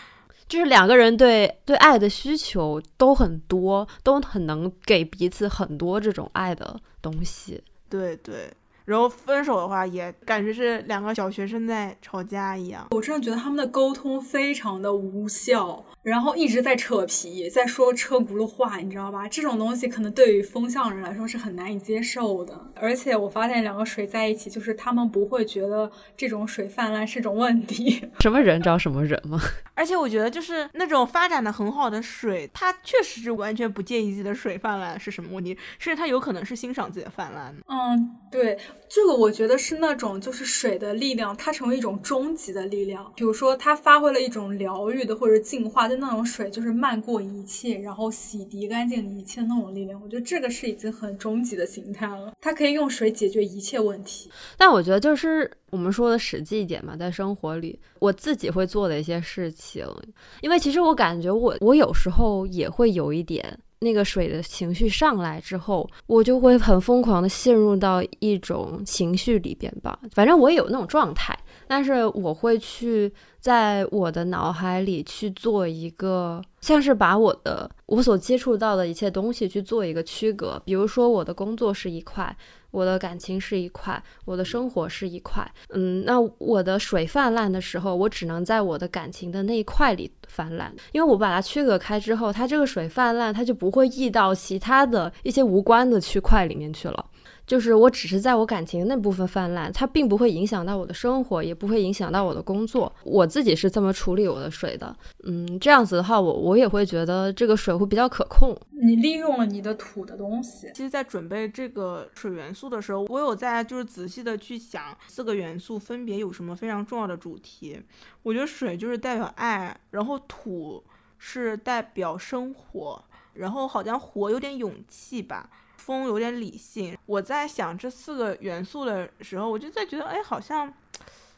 就是两个人对对爱的需求都很多，都很能给彼此很多这种爱的东西。对对。然后分手的话，也感觉是两个小学生在吵架一样。我真的觉得他们的沟通非常的无效。然后一直在扯皮，在说车轱辘话，你知道吧？这种东西可能对于风向人来说是很难以接受的。而且我发现两个水在一起，就是他们不会觉得这种水泛滥是种问题。什么人找什么人吗？而且我觉得就是那种发展的很好的水，它确实是完全不介意自己的水泛滥是什么问题，甚至它有可能是欣赏自己的泛滥。嗯，对，这个我觉得是那种就是水的力量，它成为一种终极的力量。比如说，它发挥了一种疗愈的或者净化，那种水就是漫过一切，然后洗涤干净一切那种力量。我觉得这个是已经很终极的形态了，它可以用水解决一切问题。但我觉得就是我们说的实际一点嘛，在生活里，我自己会做的一些事情，因为其实我感觉我我有时候也会有一点。那个水的情绪上来之后，我就会很疯狂的陷入到一种情绪里边吧。反正我也有那种状态，但是我会去在我的脑海里去做一个，像是把我的我所接触到的一切东西去做一个区隔。比如说，我的工作是一块。我的感情是一块，我的生活是一块，嗯，那我的水泛滥的时候，我只能在我的感情的那一块里泛滥，因为我把它区隔开之后，它这个水泛滥，它就不会溢到其他的一些无关的区块里面去了。就是我只是在我感情那部分泛滥，它并不会影响到我的生活，也不会影响到我的工作。我自己是这么处理我的水的，嗯，这样子的话，我我也会觉得这个水会比较可控。你利用了你的土的东西。其实，在准备这个水元素的时候，我有在就是仔细的去想四个元素分别有什么非常重要的主题。我觉得水就是代表爱，然后土是代表生活，然后好像火有点勇气吧。风有点理性，我在想这四个元素的时候，我就在觉得，哎，好像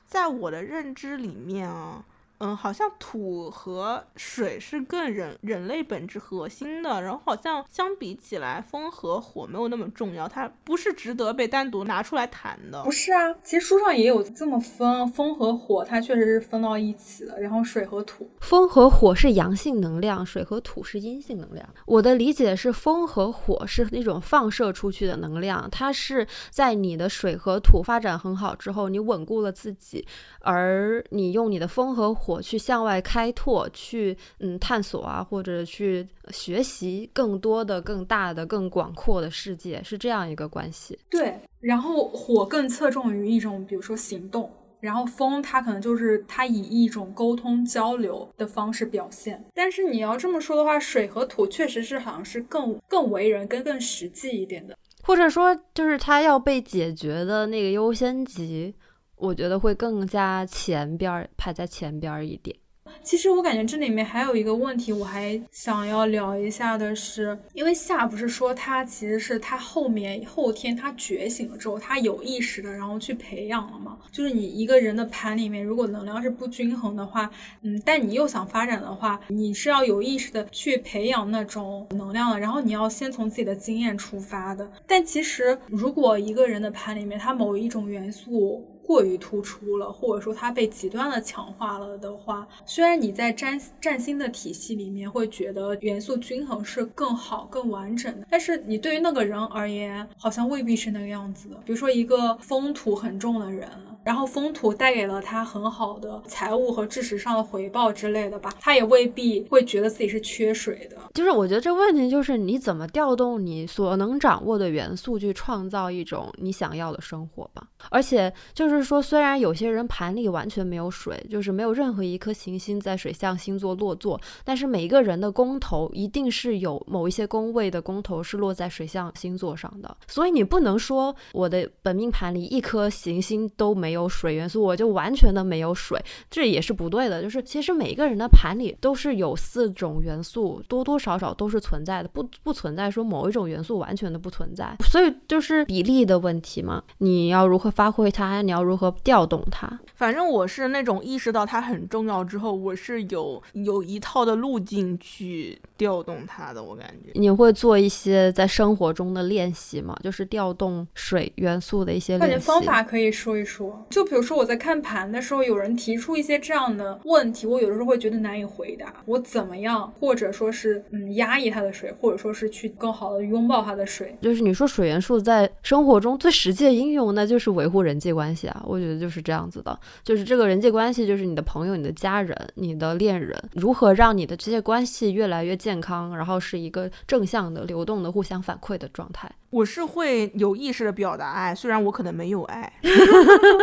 在我的认知里面啊。嗯，好像土和水是更人人类本质核心的，然后好像相比起来，风和火没有那么重要，它不是值得被单独拿出来谈的。不是啊，其实书上也有这么分，风和火它确实是分到一起的，然后水和土，风和火是阳性能量，水和土是阴性能量。我的理解是，风和火是那种放射出去的能量，它是在你的水和土发展很好之后，你稳固了自己，而你用你的风和。火去向外开拓，去嗯探索啊，或者去学习更多的、更大的、更广阔的世界，是这样一个关系。对，然后火更侧重于一种，比如说行动，然后风它可能就是它以一种沟通交流的方式表现。但是你要这么说的话，水和土确实是好像是更更为人、跟更实际一点的，或者说就是它要被解决的那个优先级。我觉得会更加前边儿排在前边儿一点。其实我感觉这里面还有一个问题，我还想要聊一下的是，因为夏不是说他其实是他后面后天他觉醒了之后，他有意识的然后去培养了嘛？就是你一个人的盘里面，如果能量是不均衡的话，嗯，但你又想发展的话，你是要有意识的去培养那种能量的，然后你要先从自己的经验出发的。但其实如果一个人的盘里面，他某一种元素，过于突出了，或者说它被极端的强化了的话，虽然你在占占星的体系里面会觉得元素均衡是更好、更完整的，但是你对于那个人而言，好像未必是那个样子的。比如说一个风土很重的人。然后风土带给了他很好的财务和知识上的回报之类的吧，他也未必会觉得自己是缺水的。就是我觉得这问题就是你怎么调动你所能掌握的元素去创造一种你想要的生活吧。而且就是说，虽然有些人盘里完全没有水，就是没有任何一颗行星在水象星座落座，但是每一个人的宫头一定是有某一些宫位的宫头是落在水象星座上的。所以你不能说我的本命盘里一颗行星都没有有。水元素，我就完全的没有水，这也是不对的。就是其实每个人的盘里都是有四种元素，多多少少都是存在的，不不存在说某一种元素完全的不存在。所以就是比例的问题嘛，你要如何发挥它，你要如何调动它。反正我是那种意识到它很重要之后，我是有有一套的路径去调动它的。我感觉你会做一些在生活中的练习吗？就是调动水元素的一些练习。方法可以说一说。就比如说我在看盘的时候，有人提出一些这样的问题，我有的时候会觉得难以回答。我怎么样，或者说是嗯压抑他的水，或者说是去更好的拥抱他的水。就是你说水元素在生活中最实际的应用，那就是维护人际关系啊。我觉得就是这样子的，就是这个人际关系，就是你的朋友、你的家人、你的恋人，如何让你的这些关系越来越健康，然后是一个正向的、流动的、互相反馈的状态。我是会有意识的表达爱，虽然我可能没有爱。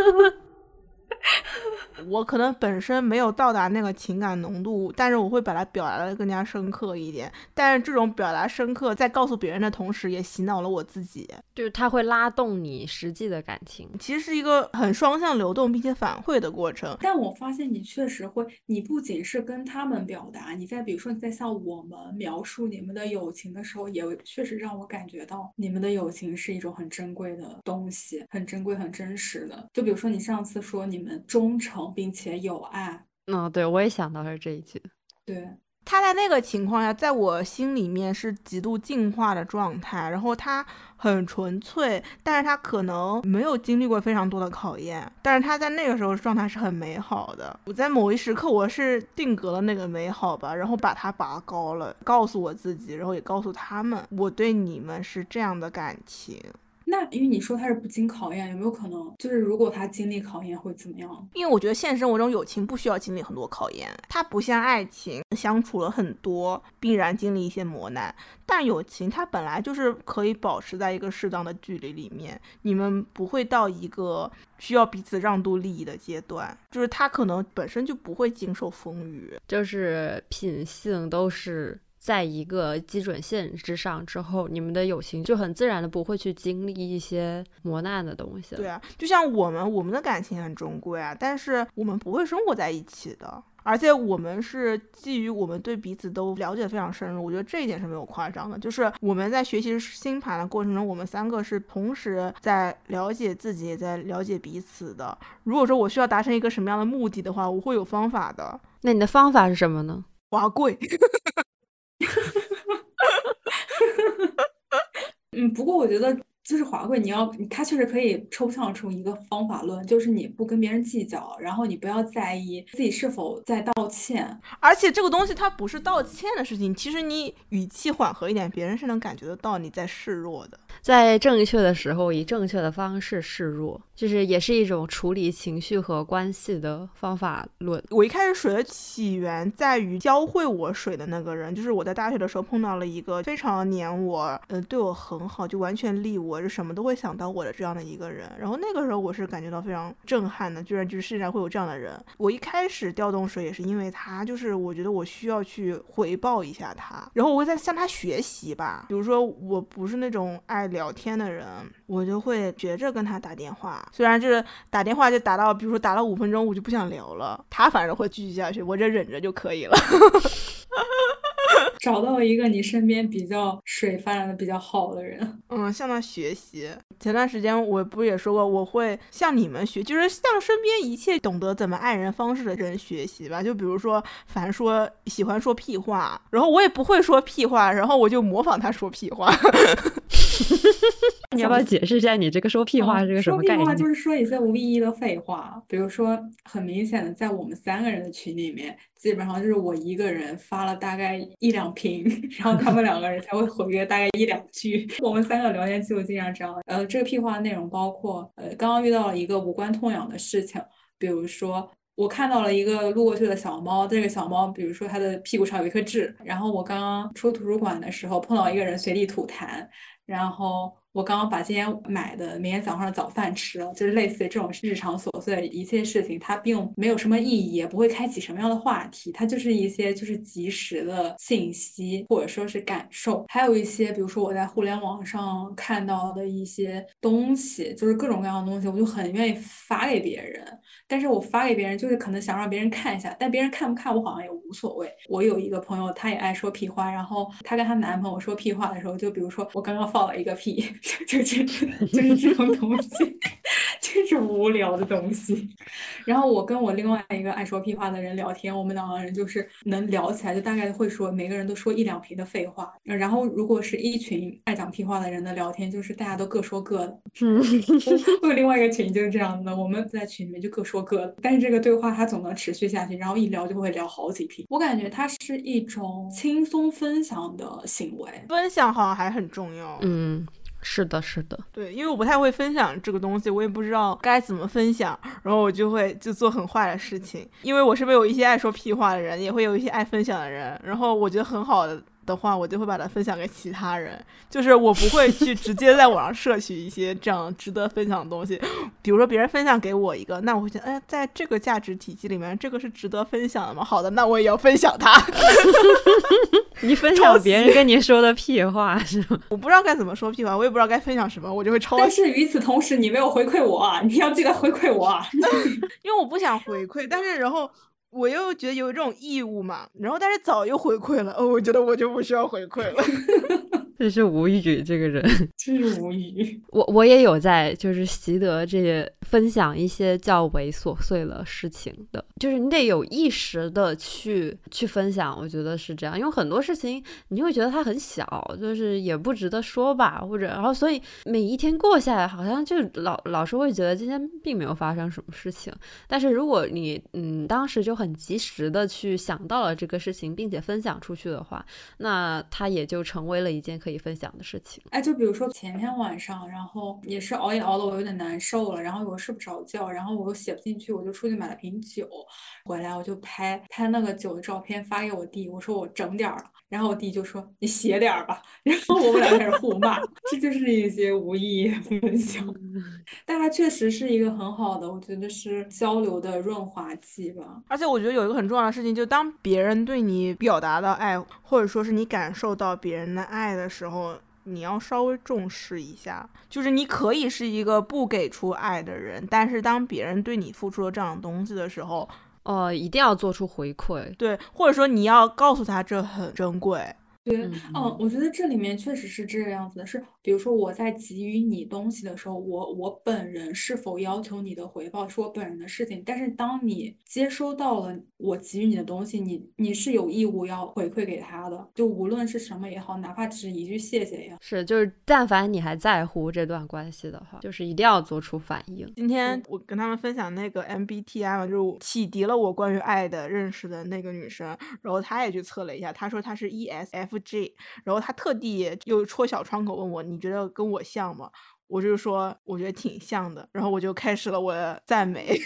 呵 呵我可能本身没有到达那个情感浓度，但是我会把它表达的更加深刻一点。但是这种表达深刻，在告诉别人的同时，也洗脑了我自己。就是它会拉动你实际的感情，其实是一个很双向流动并且反馈的过程。但我发现你确实会，你不仅是跟他们表达，你在比如说你在向我们描述你们的友情的时候，也确实让我感觉到你们的友情是一种很珍贵的东西，很珍贵、很真实的。就比如说你上次说你们忠诚。并且有爱，嗯，对我也想到是这一句。对，他在那个情况下，在我心里面是极度进化的状态，然后他很纯粹，但是他可能没有经历过非常多的考验，但是他在那个时候状态是很美好的。我在某一时刻，我是定格了那个美好吧，然后把它拔高了，告诉我自己，然后也告诉他们，我对你们是这样的感情。那因为你说他是不经考验，有没有可能就是如果他经历考验会怎么样？因为我觉得现实生活中友情不需要经历很多考验，它不像爱情，相处了很多必然经历一些磨难。但友情它本来就是可以保持在一个适当的距离里面，你们不会到一个需要彼此让渡利益的阶段，就是他可能本身就不会经受风雨，就是品性都是。在一个基准线之上之后，你们的友情就很自然的不会去经历一些磨难的东西。对啊，就像我们，我们的感情很珍贵啊，但是我们不会生活在一起的，而且我们是基于我们对彼此都了解非常深入，我觉得这一点是没有夸张的。就是我们在学习星盘的过程中，我们三个是同时在了解自己，也在了解彼此的。如果说我需要达成一个什么样的目的的话，我会有方法的。那你的方法是什么呢？华贵。嗯，不过我觉得就是华贵，你要他确实可以抽象出一个方法论，就是你不跟别人计较，然后你不要在意自己是否在道歉，而且这个东西它不是道歉的事情，其实你语气缓和一点，别人是能感觉得到你在示弱的。在正确的时候，以正确的方式示弱，就是也是一种处理情绪和关系的方法论。我一开始水的起源在于教会我水的那个人，就是我在大学的时候碰到了一个非常黏我，嗯，对我很好，就完全利我，就什么都会想到我的这样的一个人。然后那个时候我是感觉到非常震撼的，居然就是世界上会有这样的人。我一开始调动水也是因为他，就是我觉得我需要去回报一下他，然后我会在向他学习吧。比如说我不是那种爱。聊天的人，我就会学着跟他打电话。虽然就是打电话就打到，比如说打了五分钟，我就不想聊了。他反正会继续下去，我这忍着就可以了。找到一个你身边比较水发展的比较好的人，嗯，向他学习。前段时间我不也说过，我会向你们学，就是向身边一切懂得怎么爱人方式的人学习吧。就比如说，凡说喜欢说屁话，然后我也不会说屁话，然后我就模仿他说屁话。你要不要解释一下你这个说屁话是个什么概念？说屁话就是说一些无意义的废话，比如说很明显的，在我们三个人的群里面，基本上就是我一个人发了大概一两瓶，然后他们两个人才会回个大概一两句。我们三个聊天记录经常这样。呃，这个屁话内容包括，呃，刚刚遇到了一个无关痛痒的事情，比如说我看到了一个路过去的小猫，这个小猫，比如说它的屁股上有一颗痣，然后我刚刚出图书馆的时候碰到一个人随地吐痰。然后我刚刚把今天买的明天早上的早饭吃了，就是类似于这种日常琐碎一切事情，它并没有什么意义，也不会开启什么样的话题，它就是一些就是及时的信息或者说是感受，还有一些比如说我在互联网上看到的一些东西，就是各种各样的东西，我就很愿意发给别人，但是我发给别人就是可能想让别人看一下，但别人看不看我好像也无所谓。我有一个朋友，她也爱说屁话，然后她跟她男朋友说屁话的时候，就比如说我刚刚。放了一个屁，就就就是这种东西，就这种无聊的东西。然后我跟我另外一个爱说屁话的人聊天，我们两个人就是能聊起来，就大概会说每个人都说一两瓶的废话。然后如果是一群爱讲屁话的人的聊天，就是大家都各说各的。嗯，我有另外一个群就是这样的，我们在群里面就各说各的，但是这个对话它总能持续下去，然后一聊就会聊好几瓶。我感觉它是一种轻松分享的行为，分享好像还很重要。嗯。是的，是的，对，因为我不太会分享这个东西，我也不知道该怎么分享，然后我就会就做很坏的事情。因为我身边有一些爱说屁话的人，也会有一些爱分享的人，然后我觉得很好的。的话，我就会把它分享给其他人，就是我不会去直接在网上 摄取一些这样值得分享的东西。比如说别人分享给我一个，那我会觉得，哎，在这个价值体系里面，这个是值得分享的吗？好的，那我也要分享它。你分享别人跟你说的屁话是吗？我不知道该怎么说屁话，我也不知道该分享什么，我就会抄。但是与此同时，你没有回馈我啊！你要记得回馈我啊！因为我不想回馈，但是然后。我又觉得有这种义务嘛，然后但是早又回馈了，哦，我觉得我就不需要回馈了。真是无语，这个人 真是无语。我我也有在，就是习得这些分享一些较为琐碎的事情的，就是你得有意识的去去分享。我觉得是这样，因为很多事情你会觉得它很小，就是也不值得说吧，或者然后所以每一天过下来，好像就老老是会觉得今天并没有发生什么事情。但是如果你嗯当时就很及时的去想到了这个事情，并且分享出去的话，那它也就成为了一件。可以分享的事情，哎，就比如说前天晚上，然后也是熬夜熬的我有点难受了，然后我睡不着觉，然后我又写不进去，我就出去买了瓶酒，回来我就拍拍那个酒的照片发给我弟，我说我整点了，然后我弟就说你写点儿吧，然后我们俩开始互骂，这就是一些无意义分享，但它确实是一个很好的，我觉得是交流的润滑剂吧。而且我觉得有一个很重要的事情，就当别人对你表达的爱，或者说是你感受到别人的爱的。时候你要稍微重视一下，就是你可以是一个不给出爱的人，但是当别人对你付出了这样的东西的时候，哦，一定要做出回馈，对，或者说你要告诉他这很珍贵。对，嗯，我觉得这里面确实是这个样子的。是，比如说我在给予你东西的时候，我我本人是否要求你的回报是我本人的事情。但是当你接收到了我给予你的东西，你你是有义务要回馈给他的。就无论是什么也好，哪怕只是一句谢谢也好。是，就是但凡你还在乎这段关系的话，就是一定要做出反应。今天我跟他们分享那个 MBTI 嘛，就是启迪了我关于爱的认识的那个女生，然后她也去测了一下，她说她是 ESF。F G，然后他特地又戳小窗口问我，你觉得跟我像吗？我就说我觉得挺像的，然后我就开始了我的赞美，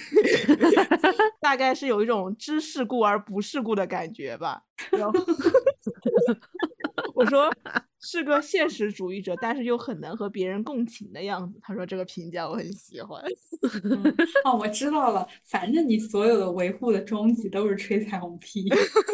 大概是有一种知世故而不世故的感觉吧。然后 我说。是个现实主义者，但是又很难和别人共情的样子。他说这个评价我很喜欢。哦，我知道了，反正你所有的维护的终极都是吹彩虹屁。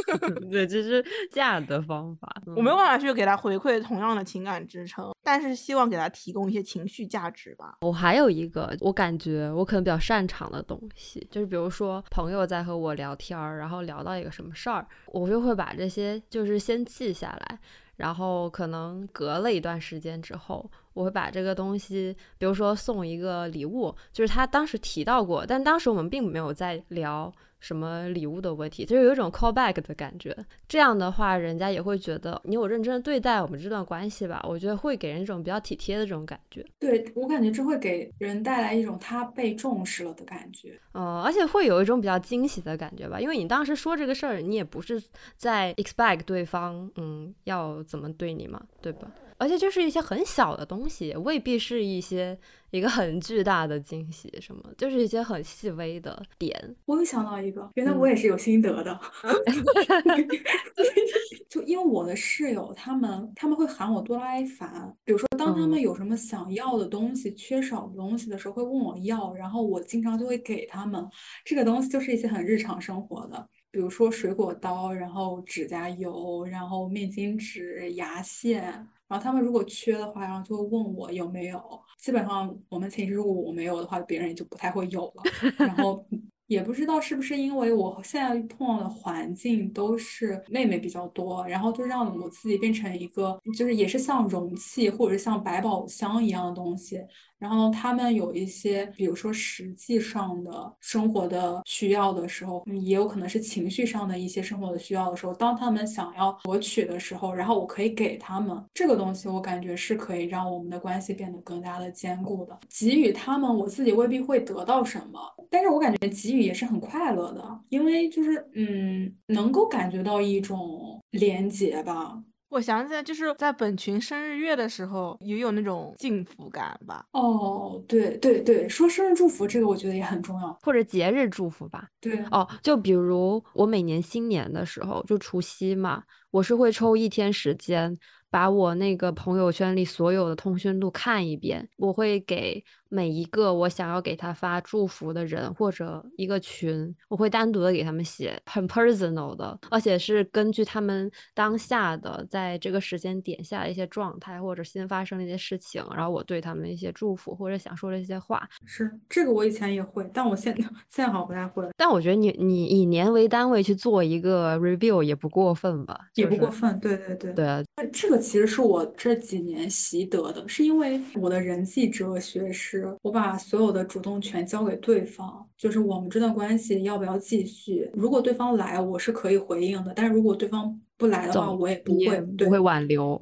对，这是价的方法。我没有办法去给他回馈同样的情感支撑，但是希望给他提供一些情绪价值吧。我还有一个，我感觉我可能比较擅长的东西，就是比如说朋友在和我聊天儿，然后聊到一个什么事儿，我就会把这些就是先记下来。然后可能隔了一段时间之后，我会把这个东西，比如说送一个礼物，就是他当时提到过，但当时我们并没有在聊。什么礼物的问题，就是有一种 callback 的感觉。这样的话，人家也会觉得你有认真对待我们这段关系吧？我觉得会给人一种比较体贴的这种感觉。对我感觉这会给人带来一种他被重视了的感觉。嗯，而且会有一种比较惊喜的感觉吧，因为你当时说这个事儿，你也不是在 expect 对方嗯要怎么对你嘛，对吧？而且就是一些很小的东西，未必是一些一个很巨大的惊喜，什么就是一些很细微的点。我又想到一个，原来我也是有心得的。就因为我的室友他们他们会喊我多拉 A 烦，比如说当他们有什么想要的东西、缺少的东西的时候，会问我要，然后我经常就会给他们。这个东西就是一些很日常生活的，比如说水果刀，然后指甲油，然后面巾纸、牙线。然后他们如果缺的话，然后就会问我有没有。基本上我们寝室如果我没有的话，别人也就不太会有了。然后也不知道是不是因为我现在碰到的环境都是妹妹比较多，然后就让我自己变成一个就是也是像容器或者像百宝箱一样的东西。然后他们有一些，比如说实际上的生活的需要的时候，也有可能是情绪上的一些生活的需要的时候，当他们想要索取的时候，然后我可以给他们这个东西，我感觉是可以让我们的关系变得更加的坚固的。给予他们，我自己未必会得到什么，但是我感觉给予也是很快乐的，因为就是嗯，能够感觉到一种连接吧。我想起来，就是在本群生日月的时候，也有那种幸福感吧。哦，对对对，说生日祝福这个，我觉得也很重要，或者节日祝福吧。对，哦，就比如我每年新年的时候，就除夕嘛，我是会抽一天时间，把我那个朋友圈里所有的通讯录看一遍，我会给。每一个我想要给他发祝福的人或者一个群，我会单独的给他们写很 personal 的，而且是根据他们当下的在这个时间点下的一些状态或者新发生的一些事情，然后我对他们一些祝福或者想说的一些话。是这个我以前也会，但我现在现在好像不太会。但我觉得你你以年为单位去做一个 review 也不过分吧？也不过分，对对对对。这个其实是我这几年习得的，是因为我的人际哲学是。我把所有的主动权交给对方，就是我们这段关系要不要继续？如果对方来，我是可以回应的；但是如果对方不来的话，我也不会不会挽留。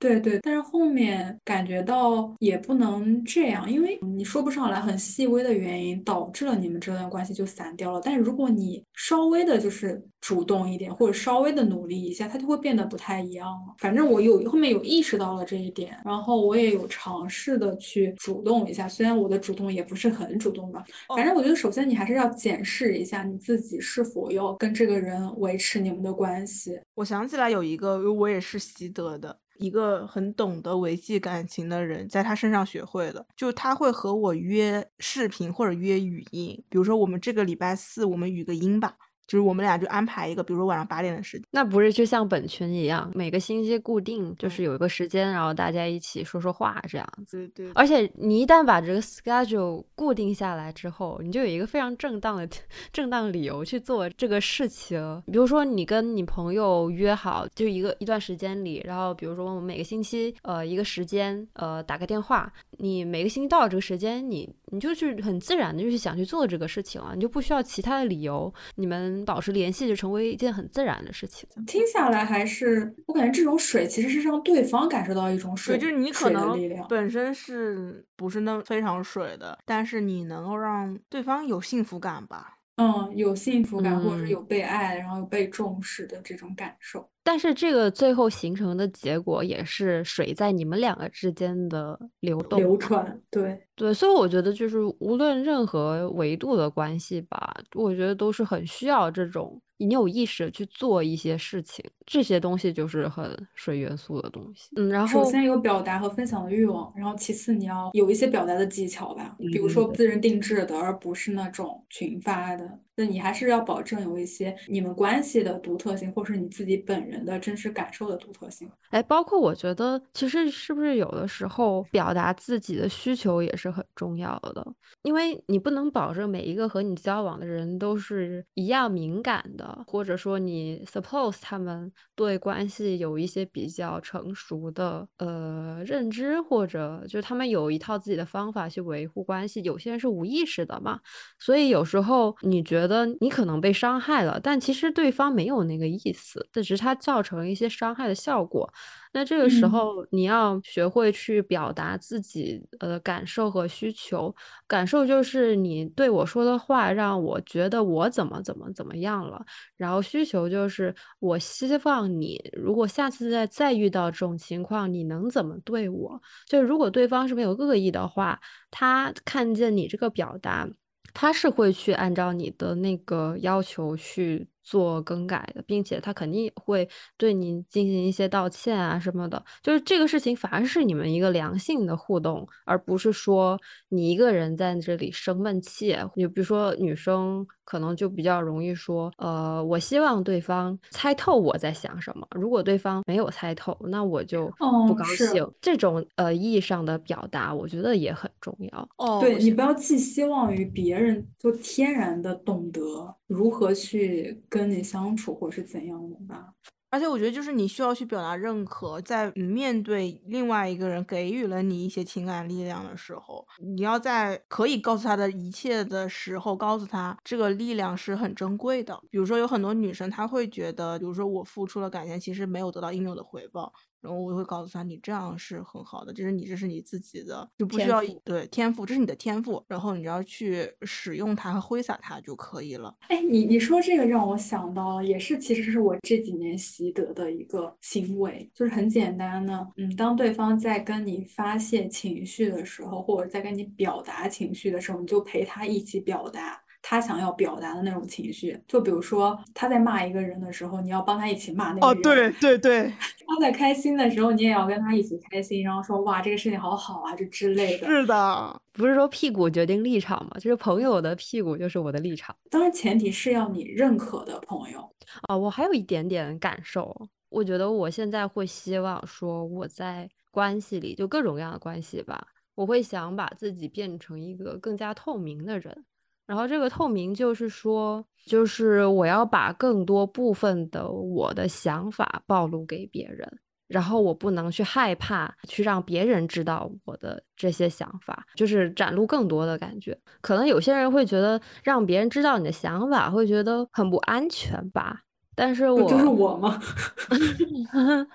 对对，但是后面感觉到也不能这样，因为你说不上来很细微的原因导致了你们这段关系就散掉了。但是如果你稍微的就是主动一点，或者稍微的努力一下，它就会变得不太一样了。反正我有后面有意识到了这一点，然后我也有尝试的去主动一下，虽然我的主动也不是很主动吧。反正我觉得首先你还是要检视一下你自己是否要跟这个人维持你们的关系。我想想起来有一个，我也是习得的。一个很懂得维系感情的人，在他身上学会了，就他会和我约视频或者约语音，比如说我们这个礼拜四我们语个音吧。就是我们俩就安排一个，比如说晚上八点的时间，那不是就像本群一样，每个星期固定就是有一个时间，然后大家一起说说话这样子。对对。而且你一旦把这个 schedule 固定下来之后，你就有一个非常正当的 正当理由去做这个事情。比如说你跟你朋友约好，就一个一段时间里，然后比如说我们每个星期呃一个时间呃打个电话，你每个星期到了这个时间，你你就去很自然的就去想去做这个事情了，你就不需要其他的理由，你们。保持联系就成为一件很自然的事情。听下来还是我感觉这种水其实是让对方感受到一种水，就是你可能本身是不是那非常水的，但是你能够让对方有幸福感吧？嗯，有幸福感，或者是有被爱，然后有被重视的这种感受。但是这个最后形成的结果也是水在你们两个之间的流动、流传。对对，所以我觉得就是无论任何维度的关系吧，我觉得都是很需要这种。你有意识去做一些事情，这些东西就是很水元素的东西。嗯，然后首先有表达和分享的欲望，然后其次你要有一些表达的技巧吧，比如说私人定制的，而不是那种群发的。那你还是要保证有一些你们关系的独特性，或是你自己本人的真实感受的独特性。哎，包括我觉得，其实是不是有的时候表达自己的需求也是很重要的，因为你不能保证每一个和你交往的人都是一样敏感的，或者说你 suppose 他们对关系有一些比较成熟的呃认知，或者就他们有一套自己的方法去维护关系。有些人是无意识的嘛，所以有时候你觉得。你可能被伤害了，但其实对方没有那个意思，这只是他造成一些伤害的效果。那这个时候，你要学会去表达自己呃感受和需求。感受就是你对我说的话，让我觉得我怎么怎么怎么样了。然后需求就是我希望你，如果下次再再遇到这种情况，你能怎么对我？就如果对方是没有恶意的话，他看见你这个表达。他是会去按照你的那个要求去。做更改的，并且他肯定也会对你进行一些道歉啊什么的，就是这个事情反而是你们一个良性的互动，而不是说你一个人在这里生闷气。你比如说女生可能就比较容易说，呃，我希望对方猜透我在想什么。如果对方没有猜透，那我就不高兴。这种呃意义上的表达，我觉得也很重要。哦，对你不要寄希望于别人，就天然的懂得如何去跟。你相处或是怎样的吧？而且我觉得，就是你需要去表达认可，在面对另外一个人给予了你一些情感力量的时候，你要在可以告诉他的一切的时候，告诉他这个力量是很珍贵的。比如说，有很多女生她会觉得，比如说我付出了感情，其实没有得到应有的回报。然后我会告诉他，你这样是很好的，就是你这是你自己的，就不需要对天赋，这是你的天赋，然后你只要去使用它和挥洒它就可以了。哎，你你说这个让我想到了，也是其实是我这几年习得的一个行为，就是很简单的，嗯，当对方在跟你发泄情绪的时候，或者在跟你表达情绪的时候，你就陪他一起表达。他想要表达的那种情绪，就比如说他在骂一个人的时候，你要帮他一起骂那个人。哦，对对对。他在开心的时候，你也要跟他一起开心，然后说哇，这个事情好好啊，就之类的。是的，不是说屁股决定立场嘛，就是朋友的屁股就是我的立场。当然，前提是要你认可的朋友。啊，我还有一点点感受，我觉得我现在会希望说我在关系里，就各种各样的关系吧，我会想把自己变成一个更加透明的人。然后这个透明就是说，就是我要把更多部分的我的想法暴露给别人，然后我不能去害怕去让别人知道我的这些想法，就是展露更多的感觉。可能有些人会觉得让别人知道你的想法会觉得很不安全吧，但是我就是我吗？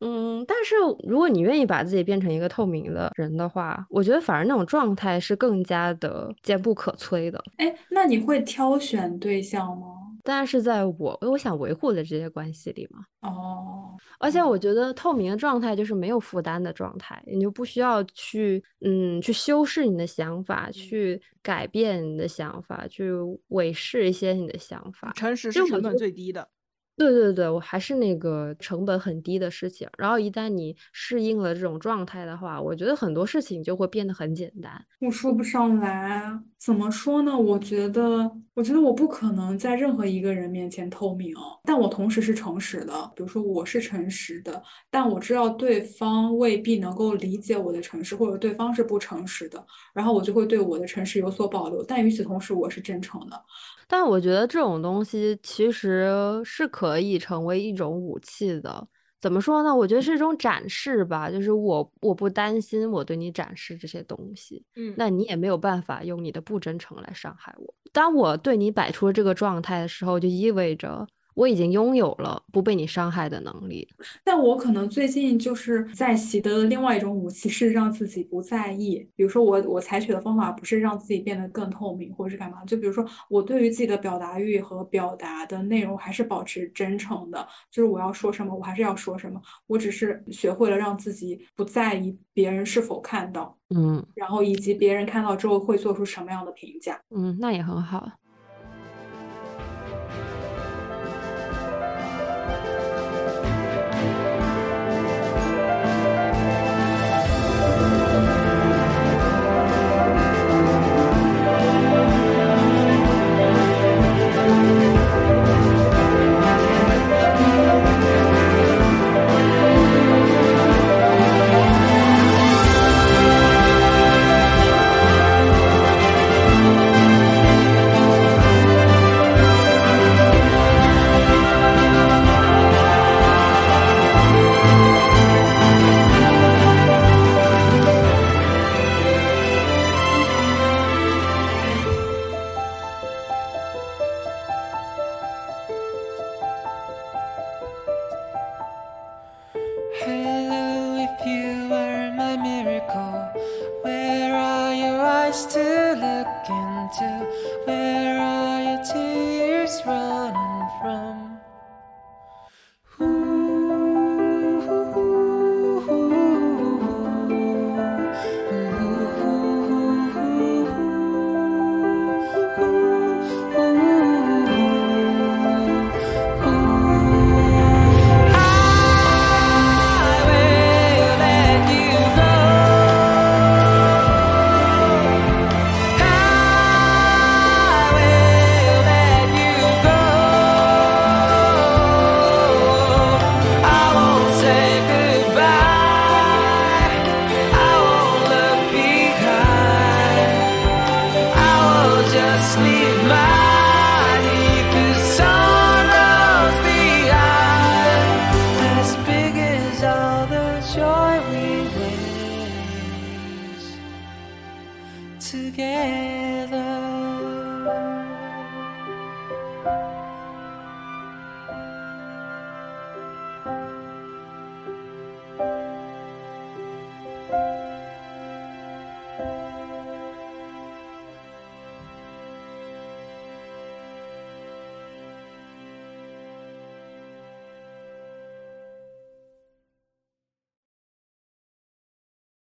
嗯，但是如果你愿意把自己变成一个透明的人的话，我觉得反而那种状态是更加的坚不可摧的。哎，那你会挑选对象吗？当然是在我我想维护的这些关系里嘛。哦，而且我觉得透明的状态就是没有负担的状态，你就不需要去嗯去修饰你的想法，去改变你的想法，去伪饰一些你的想法。诚实是成本最低的。对对对，我还是那个成本很低的事情。然后一旦你适应了这种状态的话，我觉得很多事情就会变得很简单。我说不上来，怎么说呢？我觉得，我觉得我不可能在任何一个人面前透明，但我同时是诚实的。比如说，我是诚实的，但我知道对方未必能够理解我的诚实，或者对方是不诚实的，然后我就会对我的诚实有所保留。但与此同时，我是真诚的。但我觉得这种东西其实是可以成为一种武器的。怎么说呢？我觉得是一种展示吧，就是我我不担心我对你展示这些东西，嗯，那你也没有办法用你的不真诚来伤害我。当我对你摆出这个状态的时候，就意味着。我已经拥有了不被你伤害的能力，但我可能最近就是在习得的另外一种武器是让自己不在意。比如说，我我采取的方法不是让自己变得更透明，或者是干嘛？就比如说，我对于自己的表达欲和表达的内容还是保持真诚的，就是我要说什么，我还是要说什么。我只是学会了让自己不在意别人是否看到，嗯，然后以及别人看到之后会做出什么样的评价，嗯，那也很好。